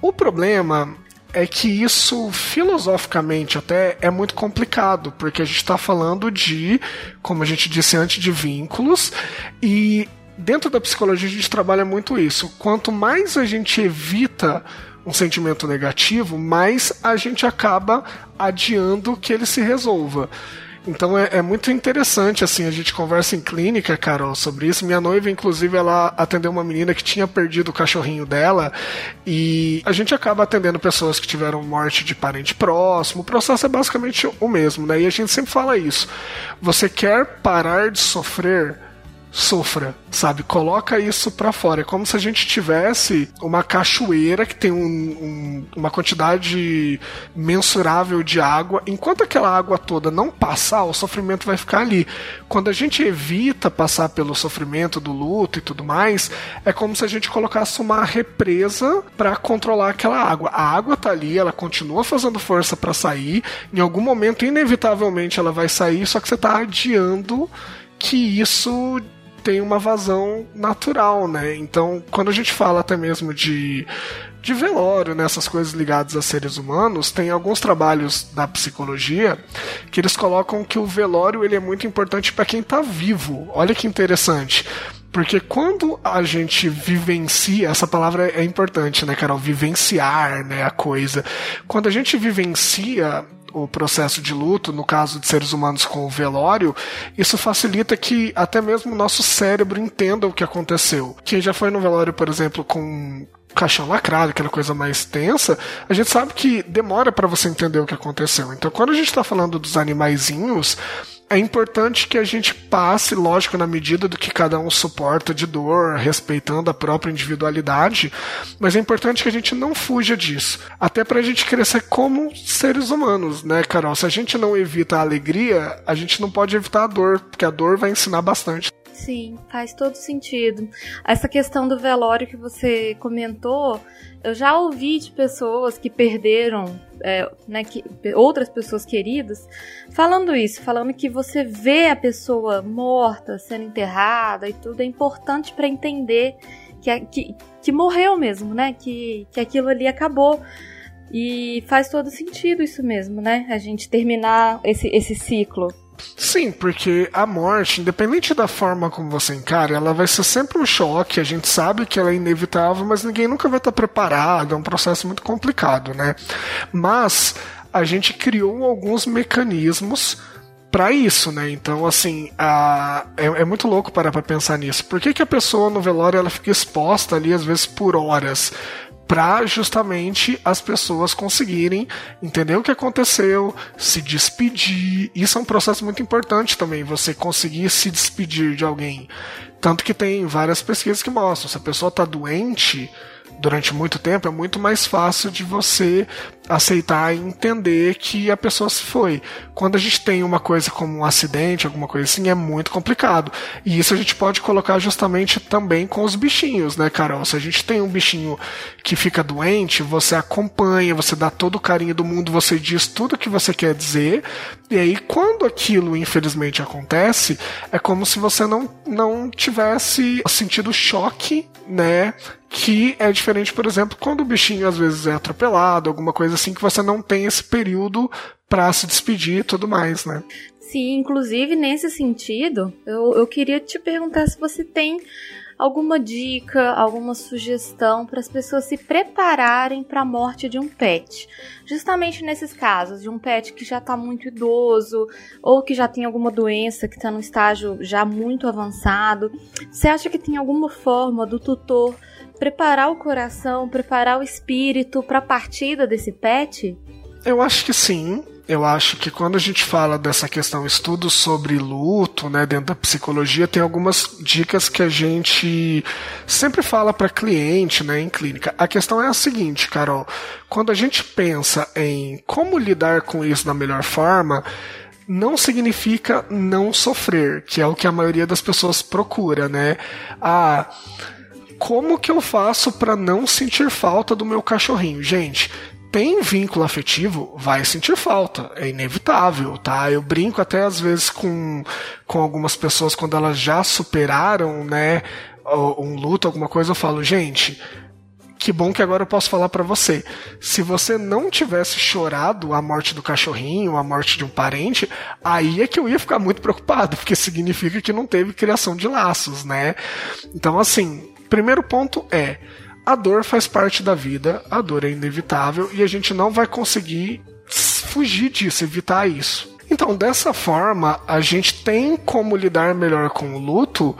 O problema é que isso, filosoficamente até, é muito complicado, porque a gente está falando de, como a gente disse antes, de vínculos, e dentro da psicologia a gente trabalha muito isso. Quanto mais a gente evita um sentimento negativo, mais a gente acaba adiando que ele se resolva. Então é, é, muito interessante, assim, a gente conversa em clínica, Carol, sobre isso. Minha noiva, inclusive, ela atendeu uma menina que tinha perdido o cachorrinho dela e a gente acaba atendendo pessoas que tiveram morte de parente próximo. O processo é basicamente o mesmo, né? E a gente sempre fala isso. Você quer parar de sofrer? Sofra, sabe? Coloca isso para fora. É como se a gente tivesse uma cachoeira que tem um, um, uma quantidade mensurável de água. Enquanto aquela água toda não passar, o sofrimento vai ficar ali. Quando a gente evita passar pelo sofrimento do luto e tudo mais, é como se a gente colocasse uma represa para controlar aquela água. A água tá ali, ela continua fazendo força para sair. Em algum momento, inevitavelmente, ela vai sair, só que você tá adiando que isso tem uma vazão natural, né? Então, quando a gente fala até mesmo de de velório, nessas né, coisas ligadas a seres humanos, tem alguns trabalhos da psicologia que eles colocam que o velório ele é muito importante para quem está vivo. Olha que interessante. Porque quando a gente vivencia, essa palavra é importante, né, Carol? Vivenciar, né, a coisa. Quando a gente vivencia o processo de luto, no caso de seres humanos com o velório, isso facilita que até mesmo o nosso cérebro entenda o que aconteceu. Quem já foi no velório, por exemplo, com caixão lacrado, aquela coisa mais tensa, a gente sabe que demora para você entender o que aconteceu. Então, quando a gente está falando dos animaizinhos, é importante que a gente passe, lógico, na medida do que cada um suporta de dor, respeitando a própria individualidade, mas é importante que a gente não fuja disso. Até para a gente crescer como seres humanos, né, Carol? Se a gente não evita a alegria, a gente não pode evitar a dor, porque a dor vai ensinar bastante. Sim, faz todo sentido. Essa questão do velório que você comentou, eu já ouvi de pessoas que perderam, é, né, que, outras pessoas queridas, falando isso, falando que você vê a pessoa morta, sendo enterrada e tudo, é importante para entender que, que, que morreu mesmo, né? Que, que aquilo ali acabou. E faz todo sentido isso mesmo, né? A gente terminar esse, esse ciclo. Sim, porque a morte, independente da forma como você encara, ela vai ser sempre um choque. A gente sabe que ela é inevitável, mas ninguém nunca vai estar preparado. É um processo muito complicado, né? Mas a gente criou alguns mecanismos para isso, né? Então, assim, a... é, é, muito louco parar pra pensar nisso. Por que, que a pessoa no velório ela fica exposta ali, às vezes, por horas? Para justamente as pessoas conseguirem entender o que aconteceu, se despedir. Isso é um processo muito importante também, você conseguir se despedir de alguém. Tanto que tem várias pesquisas que mostram, se a pessoa está doente, durante muito tempo, é muito mais fácil de você aceitar e entender que a pessoa se foi. Quando a gente tem uma coisa como um acidente, alguma coisa assim, é muito complicado. E isso a gente pode colocar justamente também com os bichinhos, né, Carol? Se a gente tem um bichinho que fica doente, você acompanha, você dá todo o carinho do mundo, você diz tudo o que você quer dizer, e aí quando aquilo infelizmente acontece, é como se você não, não tivesse sentido choque, né, que é diferente, por exemplo, quando o bichinho às vezes é atropelado, alguma coisa assim, que você não tem esse período para se despedir e tudo mais, né? Sim, inclusive nesse sentido, eu, eu queria te perguntar se você tem alguma dica, alguma sugestão para as pessoas se prepararem para a morte de um pet. Justamente nesses casos, de um pet que já está muito idoso ou que já tem alguma doença que está num estágio já muito avançado. Você acha que tem alguma forma do tutor preparar o coração, preparar o espírito para a partida desse pet? Eu acho que sim. Eu acho que quando a gente fala dessa questão estudos sobre luto, né, dentro da psicologia, tem algumas dicas que a gente sempre fala para cliente, né, em clínica. A questão é a seguinte, Carol, quando a gente pensa em como lidar com isso da melhor forma, não significa não sofrer, que é o que a maioria das pessoas procura, né? Ah, como que eu faço para não sentir falta do meu cachorrinho? Gente, tem vínculo afetivo, vai sentir falta, é inevitável, tá? Eu brinco até às vezes com, com algumas pessoas quando elas já superaram, né, um luto, alguma coisa, eu falo, gente, que bom que agora eu posso falar para você. Se você não tivesse chorado a morte do cachorrinho, a morte de um parente, aí é que eu ia ficar muito preocupado, porque significa que não teve criação de laços, né? Então, assim, primeiro ponto é: a dor faz parte da vida, a dor é inevitável e a gente não vai conseguir fugir disso, evitar isso. Então, dessa forma, a gente tem como lidar melhor com o luto,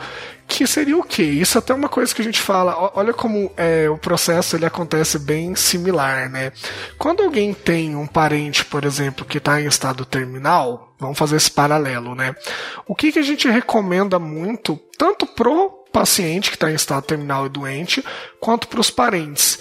que seria o quê? Isso até é uma coisa que a gente fala, olha como é, o processo ele acontece bem similar, né? Quando alguém tem um parente, por exemplo, que está em estado terminal, vamos fazer esse paralelo, né? O que, que a gente recomenda muito, tanto pro paciente que está em estado terminal e doente, quanto para os parentes.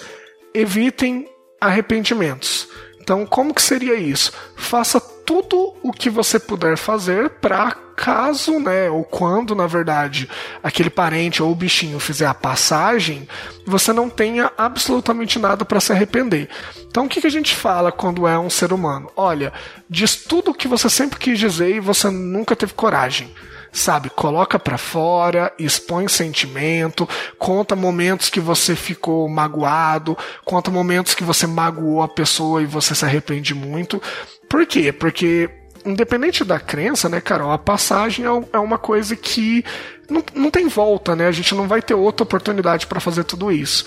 Evitem arrependimentos. Então, como que seria isso? Faça tudo o que você puder fazer para caso, né, ou quando, na verdade, aquele parente ou o bichinho fizer a passagem, você não tenha absolutamente nada para se arrepender. Então, o que, que a gente fala quando é um ser humano? Olha, diz tudo o que você sempre quis dizer e você nunca teve coragem sabe? Coloca para fora, expõe sentimento, conta momentos que você ficou magoado, conta momentos que você magoou a pessoa e você se arrepende muito. Por quê? Porque independente da crença, né, Carol, a passagem é, é uma coisa que não, não tem volta, né? A gente não vai ter outra oportunidade para fazer tudo isso.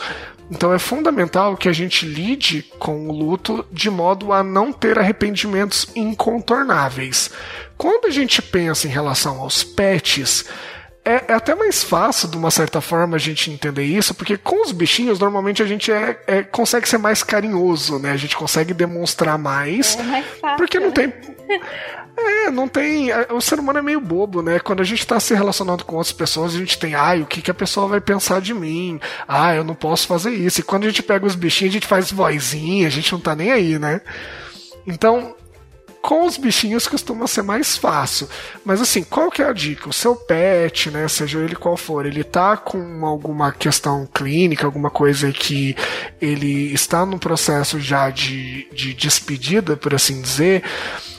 Então é fundamental que a gente lide com o luto de modo a não ter arrependimentos incontornáveis. Quando a gente pensa em relação aos pets, é, é, até mais fácil, de uma certa forma, a gente entender isso, porque com os bichinhos, normalmente a gente é, é consegue ser mais carinhoso, né? A gente consegue demonstrar mais. É mais fácil, porque não né? tem. É, não tem. O ser humano é meio bobo, né? Quando a gente está se relacionando com outras pessoas, a gente tem, ai, o que, que a pessoa vai pensar de mim? Ah, eu não posso fazer isso. E quando a gente pega os bichinhos, a gente faz vozinha, a gente não tá nem aí, né? Então, com os bichinhos costuma ser mais fácil. Mas assim, qual que é a dica? O seu pet, né, seja ele qual for, ele tá com alguma questão clínica, alguma coisa que ele está no processo já de, de despedida, por assim dizer,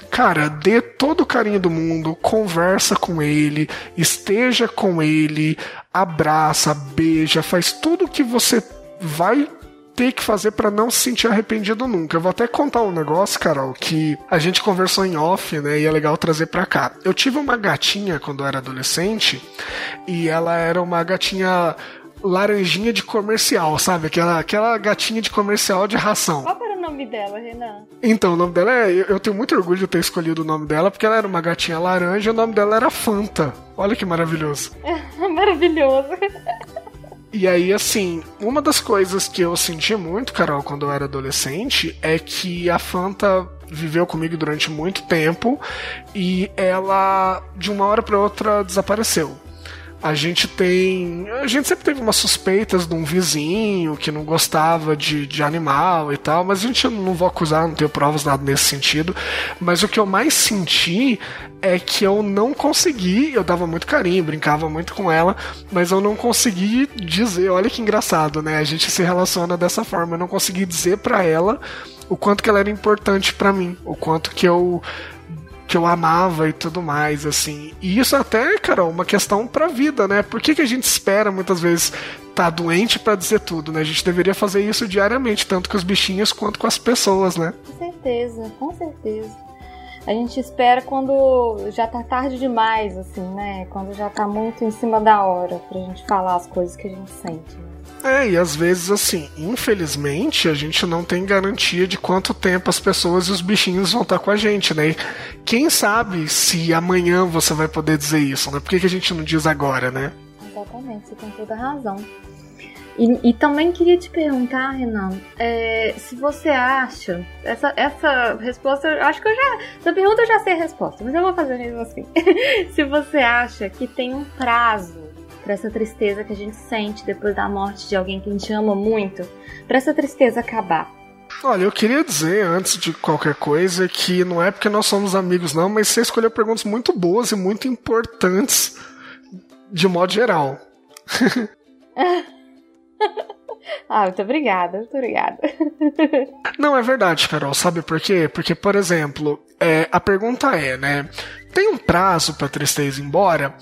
cara, dê todo o carinho do mundo, conversa com ele, esteja com ele, abraça, beija, faz tudo que você vai ter que fazer para não se sentir arrependido nunca. Eu vou até contar um negócio, Carol, que a gente conversou em off, né? E é legal trazer para cá. Eu tive uma gatinha quando eu era adolescente e ela era uma gatinha laranjinha de comercial, sabe? Aquela, aquela gatinha de comercial de ração. Qual era o nome dela, Renan? Então, o nome dela é. Eu eu tenho muito orgulho de ter escolhido o nome dela, porque ela era uma gatinha laranja e o nome dela era Fanta. Olha que maravilhoso. [LAUGHS] Maravilhoso. E aí, assim, uma das coisas que eu senti muito, Carol, quando eu era adolescente, é que a Fanta viveu comigo durante muito tempo e ela, de uma hora para outra, desapareceu. A gente tem. A gente sempre teve umas suspeitas de um vizinho que não gostava de, de animal e tal, mas a gente não vou acusar, não tenho provas nada nesse sentido. Mas o que eu mais senti é que eu não consegui, eu dava muito carinho, brincava muito com ela, mas eu não consegui dizer, olha que engraçado, né? A gente se relaciona dessa forma, eu não consegui dizer para ela o quanto que ela era importante para mim, o quanto que eu que eu amava e tudo mais, assim. E isso até, cara, uma questão pra vida, né? Por que, que a gente espera muitas vezes tá doente para dizer tudo, né? A gente deveria fazer isso diariamente, tanto com os bichinhos quanto com as pessoas, né? Com certeza, com certeza. A gente espera quando já tá tarde demais, assim, né? Quando já tá muito em cima da hora pra gente falar as coisas que a gente sente. É, e às vezes, assim, infelizmente, a gente não tem garantia de quanto tempo as pessoas e os bichinhos vão estar com a gente, né? quem sabe se amanhã você vai poder dizer isso, né? Por que, que a gente não diz agora, né? Exatamente, você tem toda a razão. E, e, também queria te perguntar, Renan, é, se você acha. Essa, essa resposta, acho que eu já. Essa pergunta eu já sei a resposta, mas eu vou fazer mesmo assim. [LAUGHS] se você acha que tem um prazo para essa tristeza que a gente sente depois da morte de alguém que a gente ama muito, para essa tristeza acabar. Olha, eu queria dizer, antes de qualquer coisa, que não é porque nós somos amigos, não, mas você escolheu perguntas muito boas e muito importantes, de modo geral. [LAUGHS] ah, muito obrigada, muito obrigada. [LAUGHS] não, é verdade, Carol. Sabe por quê? Porque, por exemplo, é, a pergunta é, né? Tem um prazo para tristeza ir embora?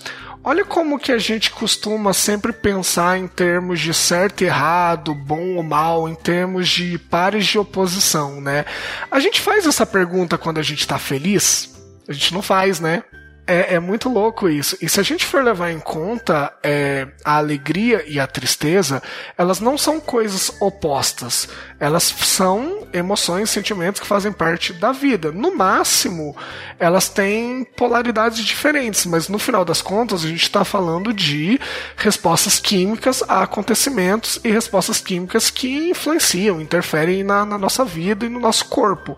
Olha como que a gente costuma sempre pensar em termos de certo e errado, bom ou mal, em termos de pares de oposição, né? A gente faz essa pergunta quando a gente está feliz? A gente não faz, né? É, é, muito louco isso. E se a gente for levar em conta é, a alegria e a tristeza, elas não são coisas opostas. Elas são emoções, sentimentos que fazem parte da vida. No máximo, elas têm polaridades diferentes, mas no final das contas, a gente está falando de respostas químicas a acontecimentos e respostas químicas que influenciam, interferem na, na nossa vida e no nosso corpo.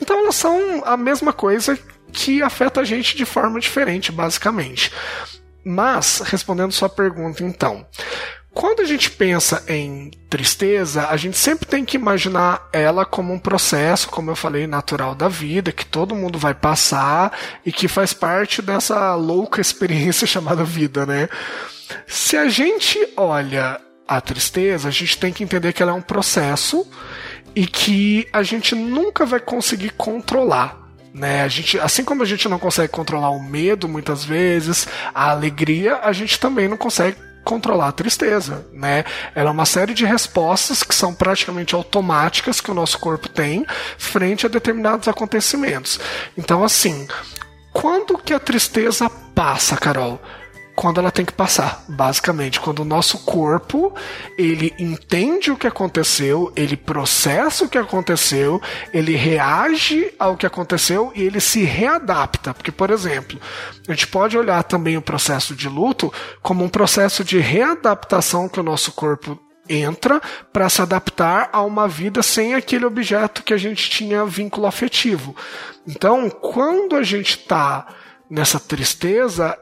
Então, elas são a mesma coisa que afeta a gente de forma diferente, basicamente. Mas, respondendo sua pergunta, então, quando a gente pensa em tristeza, a gente sempre tem que imaginar ela como um processo, como eu falei, natural da vida, que todo mundo vai passar e que faz parte dessa louca experiência [LAUGHS] chamada vida, né? Se a gente olha a tristeza, a gente tem que entender que ela é um processo e que a gente nunca vai conseguir controlar. Né? A gente, assim como a gente não consegue controlar o medo muitas vezes, a alegria, a gente também não consegue controlar a tristeza, né? Ela é uma série de respostas que são praticamente automáticas que o nosso corpo tem frente a determinados acontecimentos. Então, assim, quando que a tristeza passa, Carol? Quando ela tem que passar, basicamente, quando o nosso corpo ele entende o que aconteceu, ele processa o que aconteceu, ele reage ao que aconteceu e ele se readapta, porque por exemplo, a gente pode olhar também o processo de luto como um processo de readaptação que o nosso corpo entra para se adaptar a uma vida sem aquele objeto que a gente tinha vínculo afetivo. Então, quando a gente está nessa tristeza,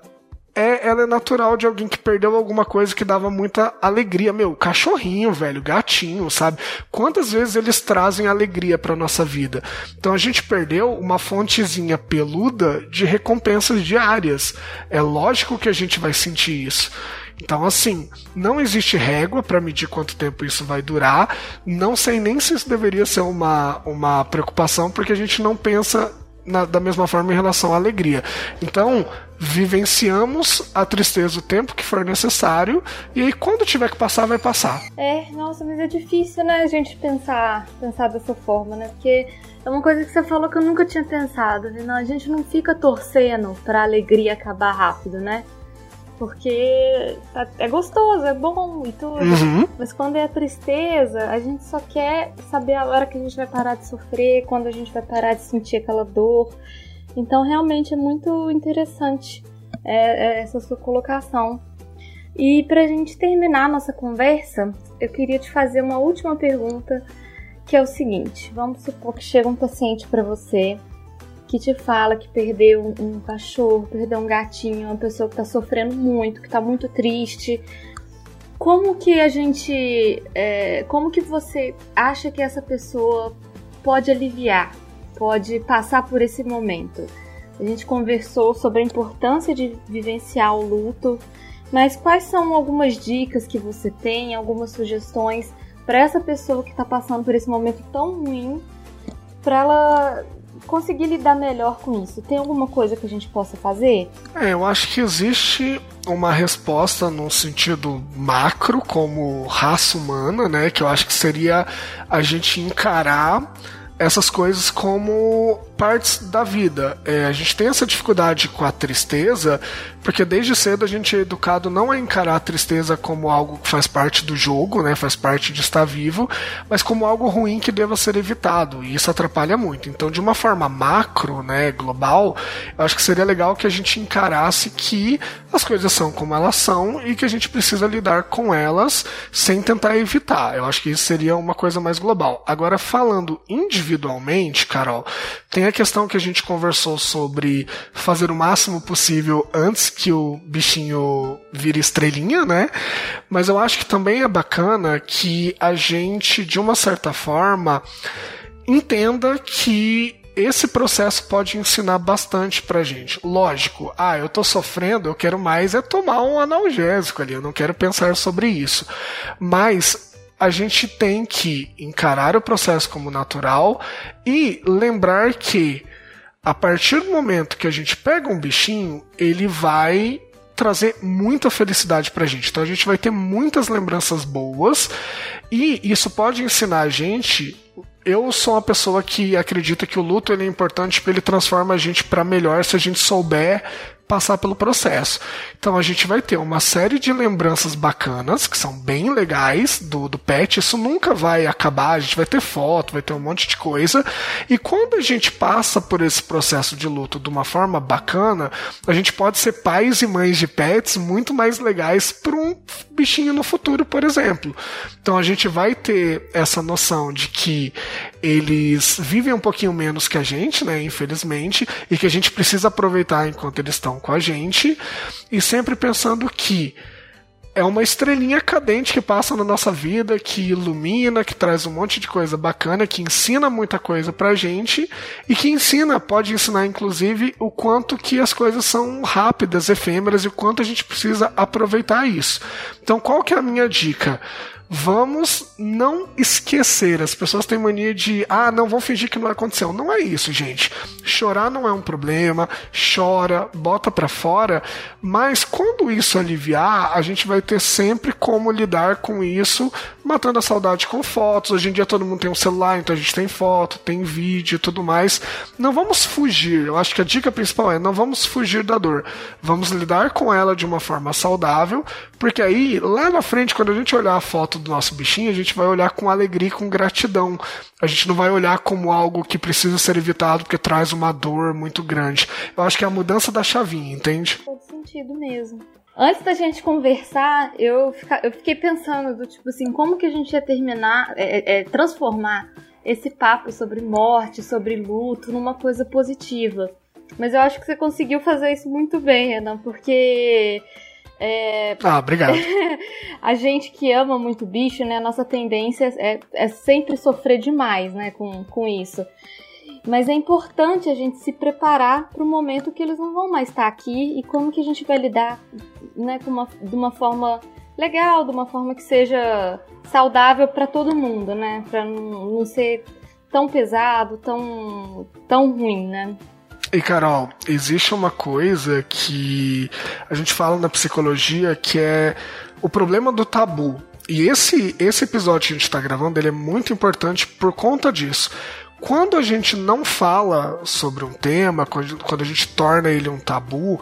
é, ela é natural de alguém que perdeu alguma coisa que dava muita alegria. Meu, cachorrinho, velho, gatinho, sabe? Quantas vezes eles trazem alegria para nossa vida? Então a gente perdeu uma fontezinha peluda de recompensas diárias. É lógico que a gente vai sentir isso. Então, assim, não existe régua para medir quanto tempo isso vai durar. Não sei nem se isso deveria ser uma, uma preocupação, porque a gente não pensa na, da mesma forma em relação à alegria. Então, vivenciamos a tristeza o tempo que for necessário e aí quando tiver que passar, vai passar. É, nossa, mas é difícil, né, a gente pensar, pensar dessa forma, né? Porque é uma coisa que você falou que eu nunca tinha pensado, né? a gente não fica torcendo pra alegria acabar rápido, né? porque tá, é gostoso, é bom e tudo. Uhum. Mas quando é a tristeza, a gente só quer saber a hora que a gente vai parar de sofrer, quando a gente vai parar de sentir aquela dor. Então, realmente é muito interessante é, é essa sua colocação. E para a gente terminar a nossa conversa, eu queria te fazer uma última pergunta, que é o seguinte: vamos supor que chega um paciente para você que te fala que perdeu um cachorro, perdeu um gatinho, uma pessoa que está sofrendo muito, que está muito triste. Como que a gente, é, como que você acha que essa pessoa pode aliviar, pode passar por esse momento? A gente conversou sobre a importância de vivenciar o luto, mas quais são algumas dicas que você tem, algumas sugestões para essa pessoa que está passando por esse momento tão ruim, para ela conseguir lidar melhor com isso? Tem alguma coisa que a gente possa fazer? É, eu acho que existe uma resposta num sentido macro, como raça humana, né? Que eu acho que seria a gente encarar essas coisas como partes da vida. É, a gente tem essa dificuldade com a tristeza, porque desde cedo a gente é educado não a encarar a tristeza como algo que faz parte do jogo, né, faz parte de estar vivo, mas como algo ruim que deva ser evitado, e isso atrapalha muito. Então, de uma forma macro, né, global, eu acho que seria legal que a gente encarasse que as coisas são como elas são e que a gente precisa lidar com elas sem tentar evitar. Eu acho que isso seria uma coisa mais global. Agora, falando individualmente, Carol, tem a questão que a gente conversou sobre fazer o máximo possível antes que o bichinho vire estrelinha, né? Mas eu acho que também é bacana que a gente, de uma certa forma, entenda que esse processo pode ensinar bastante pra gente. Lógico, ah, eu tô sofrendo, eu quero mais é tomar um analgésico ali, eu não quero pensar sobre isso. Mas a gente tem que encarar o processo como natural e lembrar que a partir do momento que a gente pega um bichinho, ele vai trazer muita felicidade pra gente. Então a gente vai ter muitas lembranças boas e isso pode ensinar a gente eu sou uma pessoa que acredita que o luto ele é importante porque ele transforma a gente para melhor se a gente souber passar pelo processo. Então a gente vai ter uma série de lembranças bacanas, que são bem legais do, do pet, isso nunca vai acabar, a gente vai ter foto, vai ter um monte de coisa. E quando a gente passa por esse processo de luto de uma forma bacana, a gente pode ser pais e mães de pets muito mais legais para um bichinho no futuro, por exemplo. Então a gente vai ter essa noção de que eles vivem um pouquinho menos que a gente, né, infelizmente, e que a gente precisa aproveitar enquanto eles estão com a gente, e sempre pensando que é uma estrelinha cadente que passa na nossa vida, que ilumina, que traz um monte de coisa bacana, que ensina muita coisa pra gente e que ensina, pode ensinar inclusive o quanto que as coisas são rápidas, efêmeras e o quanto a gente precisa aproveitar isso. Então, qual que é a minha dica? Vamos não esquecer. As pessoas têm mania de, ah, não, vão fingir que não aconteceu. Não é isso, gente. Chorar não é um problema, chora, bota para fora, mas quando isso aliviar, a gente vai ter sempre como lidar com isso, matando a saudade com fotos. Hoje em dia todo mundo tem um celular, então a gente tem foto, tem vídeo e tudo mais. Não vamos fugir. Eu acho que a dica principal é não vamos fugir da dor. Vamos lidar com ela de uma forma saudável, porque aí, lá na frente, quando a gente olhar a foto do nosso bichinho, a gente vai olhar com alegria e com gratidão. A gente não vai olhar como algo que precisa ser evitado porque traz uma dor muito grande. Eu acho que é a mudança da chavinha, entende? Faz sentido mesmo. Antes da gente conversar, eu, fica, eu fiquei pensando do tipo assim, como que a gente ia terminar, é, é, transformar esse papo sobre morte, sobre luto, numa coisa positiva. Mas eu acho que você conseguiu fazer isso muito bem, Renan, porque é, ah, obrigado. [LAUGHS] a gente que ama muito bicho, né? A nossa tendência é, é sempre sofrer demais, né? Com, com isso. Mas é importante a gente se preparar para o momento que eles não vão mais estar aqui e como que a gente vai lidar né, com uma, de uma forma legal, de uma forma que seja saudável para todo mundo, né? Para não, não ser tão pesado, tão, tão ruim, né? E Carol, existe uma coisa que a gente fala na psicologia que é o problema do tabu. E esse, esse episódio que a gente está gravando ele é muito importante por conta disso. Quando a gente não fala sobre um tema, quando a gente torna ele um tabu,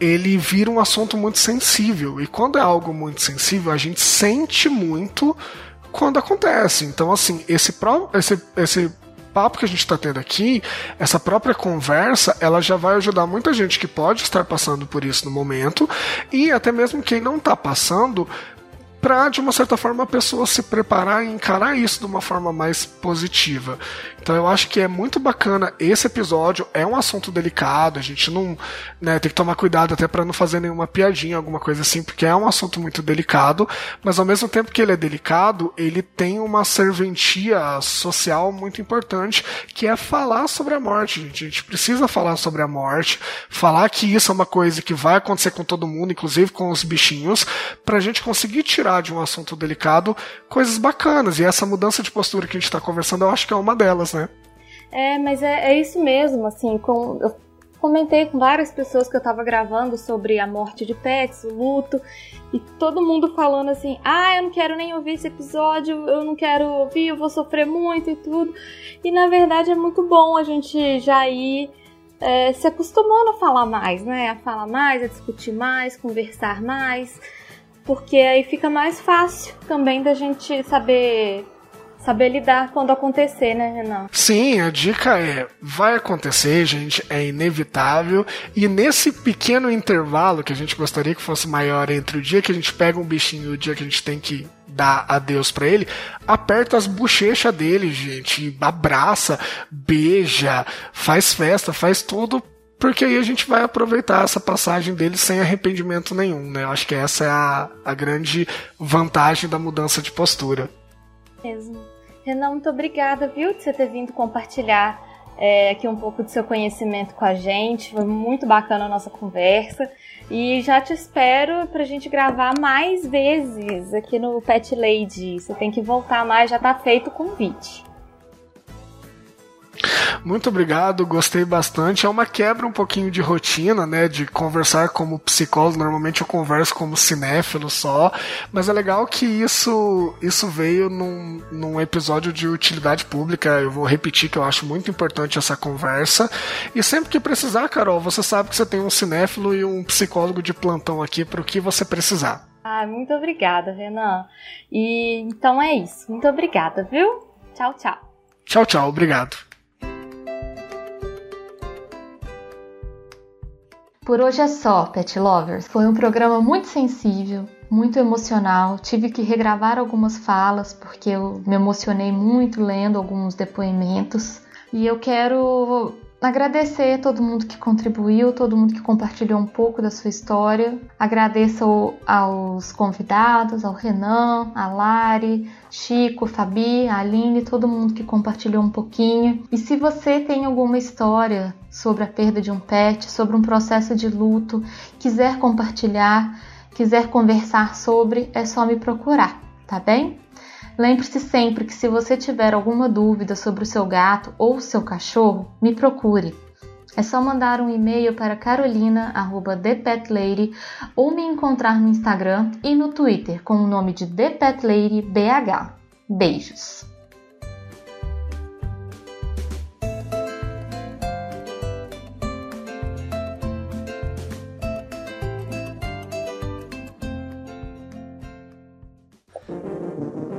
ele vira um assunto muito sensível. E quando é algo muito sensível, a gente sente muito quando acontece. Então, assim, esse, esse, esse papo que a gente está tendo aqui, essa própria conversa, ela já vai ajudar muita gente que pode estar passando por isso no momento e até mesmo quem não está passando para de uma certa forma a pessoa se preparar e encarar isso de uma forma mais positiva. Então eu acho que é muito bacana esse episódio, é um assunto delicado, a gente não, né, tem que tomar cuidado até para não fazer nenhuma piadinha, alguma coisa assim, porque é um assunto muito delicado, mas ao mesmo tempo que ele é delicado, ele tem uma serventia social muito importante, que é falar sobre a morte, gente. A gente precisa falar sobre a morte, falar que isso é uma coisa que vai acontecer com todo mundo, inclusive com os bichinhos, pra gente conseguir tirar de um assunto delicado coisas bacanas. E essa mudança de postura que a gente está conversando, eu acho que é uma delas, né? É, mas é, é isso mesmo, assim, com, eu comentei com várias pessoas que eu tava gravando sobre a morte de pets, o luto, e todo mundo falando assim: ah, eu não quero nem ouvir esse episódio, eu não quero ouvir, eu vou sofrer muito e tudo. E na verdade é muito bom a gente já ir é, se acostumando a falar mais, né? A falar mais, a discutir mais, conversar mais, porque aí fica mais fácil também da gente saber saber lidar quando acontecer, né, Renan? Sim, a dica é: vai acontecer, gente, é inevitável. E nesse pequeno intervalo que a gente gostaria que fosse maior entre o dia que a gente pega um bichinho e o dia que a gente tem que dar adeus para ele, aperta as bochechas dele, gente, abraça, beija, faz festa, faz tudo porque aí a gente vai aproveitar essa passagem dele sem arrependimento nenhum, né? Eu acho que essa é a, a grande vantagem da mudança de postura. Mesmo. Renan, muito obrigada, viu, de você ter vindo compartilhar é, aqui um pouco do seu conhecimento com a gente. Foi muito bacana a nossa conversa. E já te espero para a gente gravar mais vezes aqui no Pet Lady. Você tem que voltar mais, já está feito o convite. Muito obrigado, gostei bastante. É uma quebra um pouquinho de rotina, né? De conversar como psicólogo. Normalmente eu converso como cinéfilo só. Mas é legal que isso, isso veio num, num episódio de utilidade pública. Eu vou repetir que eu acho muito importante essa conversa. E sempre que precisar, Carol, você sabe que você tem um cinéfilo e um psicólogo de plantão aqui para o que você precisar. Ah, muito obrigada, Renan. E então é isso. Muito obrigada, viu? Tchau, tchau. Tchau, tchau. Obrigado. Por hoje é só, Pet Lovers. Foi um programa muito sensível, muito emocional. Tive que regravar algumas falas porque eu me emocionei muito lendo alguns depoimentos. E eu quero Agradecer todo mundo que contribuiu, todo mundo que compartilhou um pouco da sua história. Agradeço aos convidados, ao Renan, a Lari, Chico, Fabi, Aline, todo mundo que compartilhou um pouquinho. E se você tem alguma história sobre a perda de um pet, sobre um processo de luto, quiser compartilhar, quiser conversar sobre, é só me procurar, tá bem? Lembre-se sempre que se você tiver alguma dúvida sobre o seu gato ou seu cachorro, me procure. É só mandar um e-mail para carolina@thepetlady ou me encontrar no Instagram e no Twitter com o nome de ThePetLadyBH. Beijos.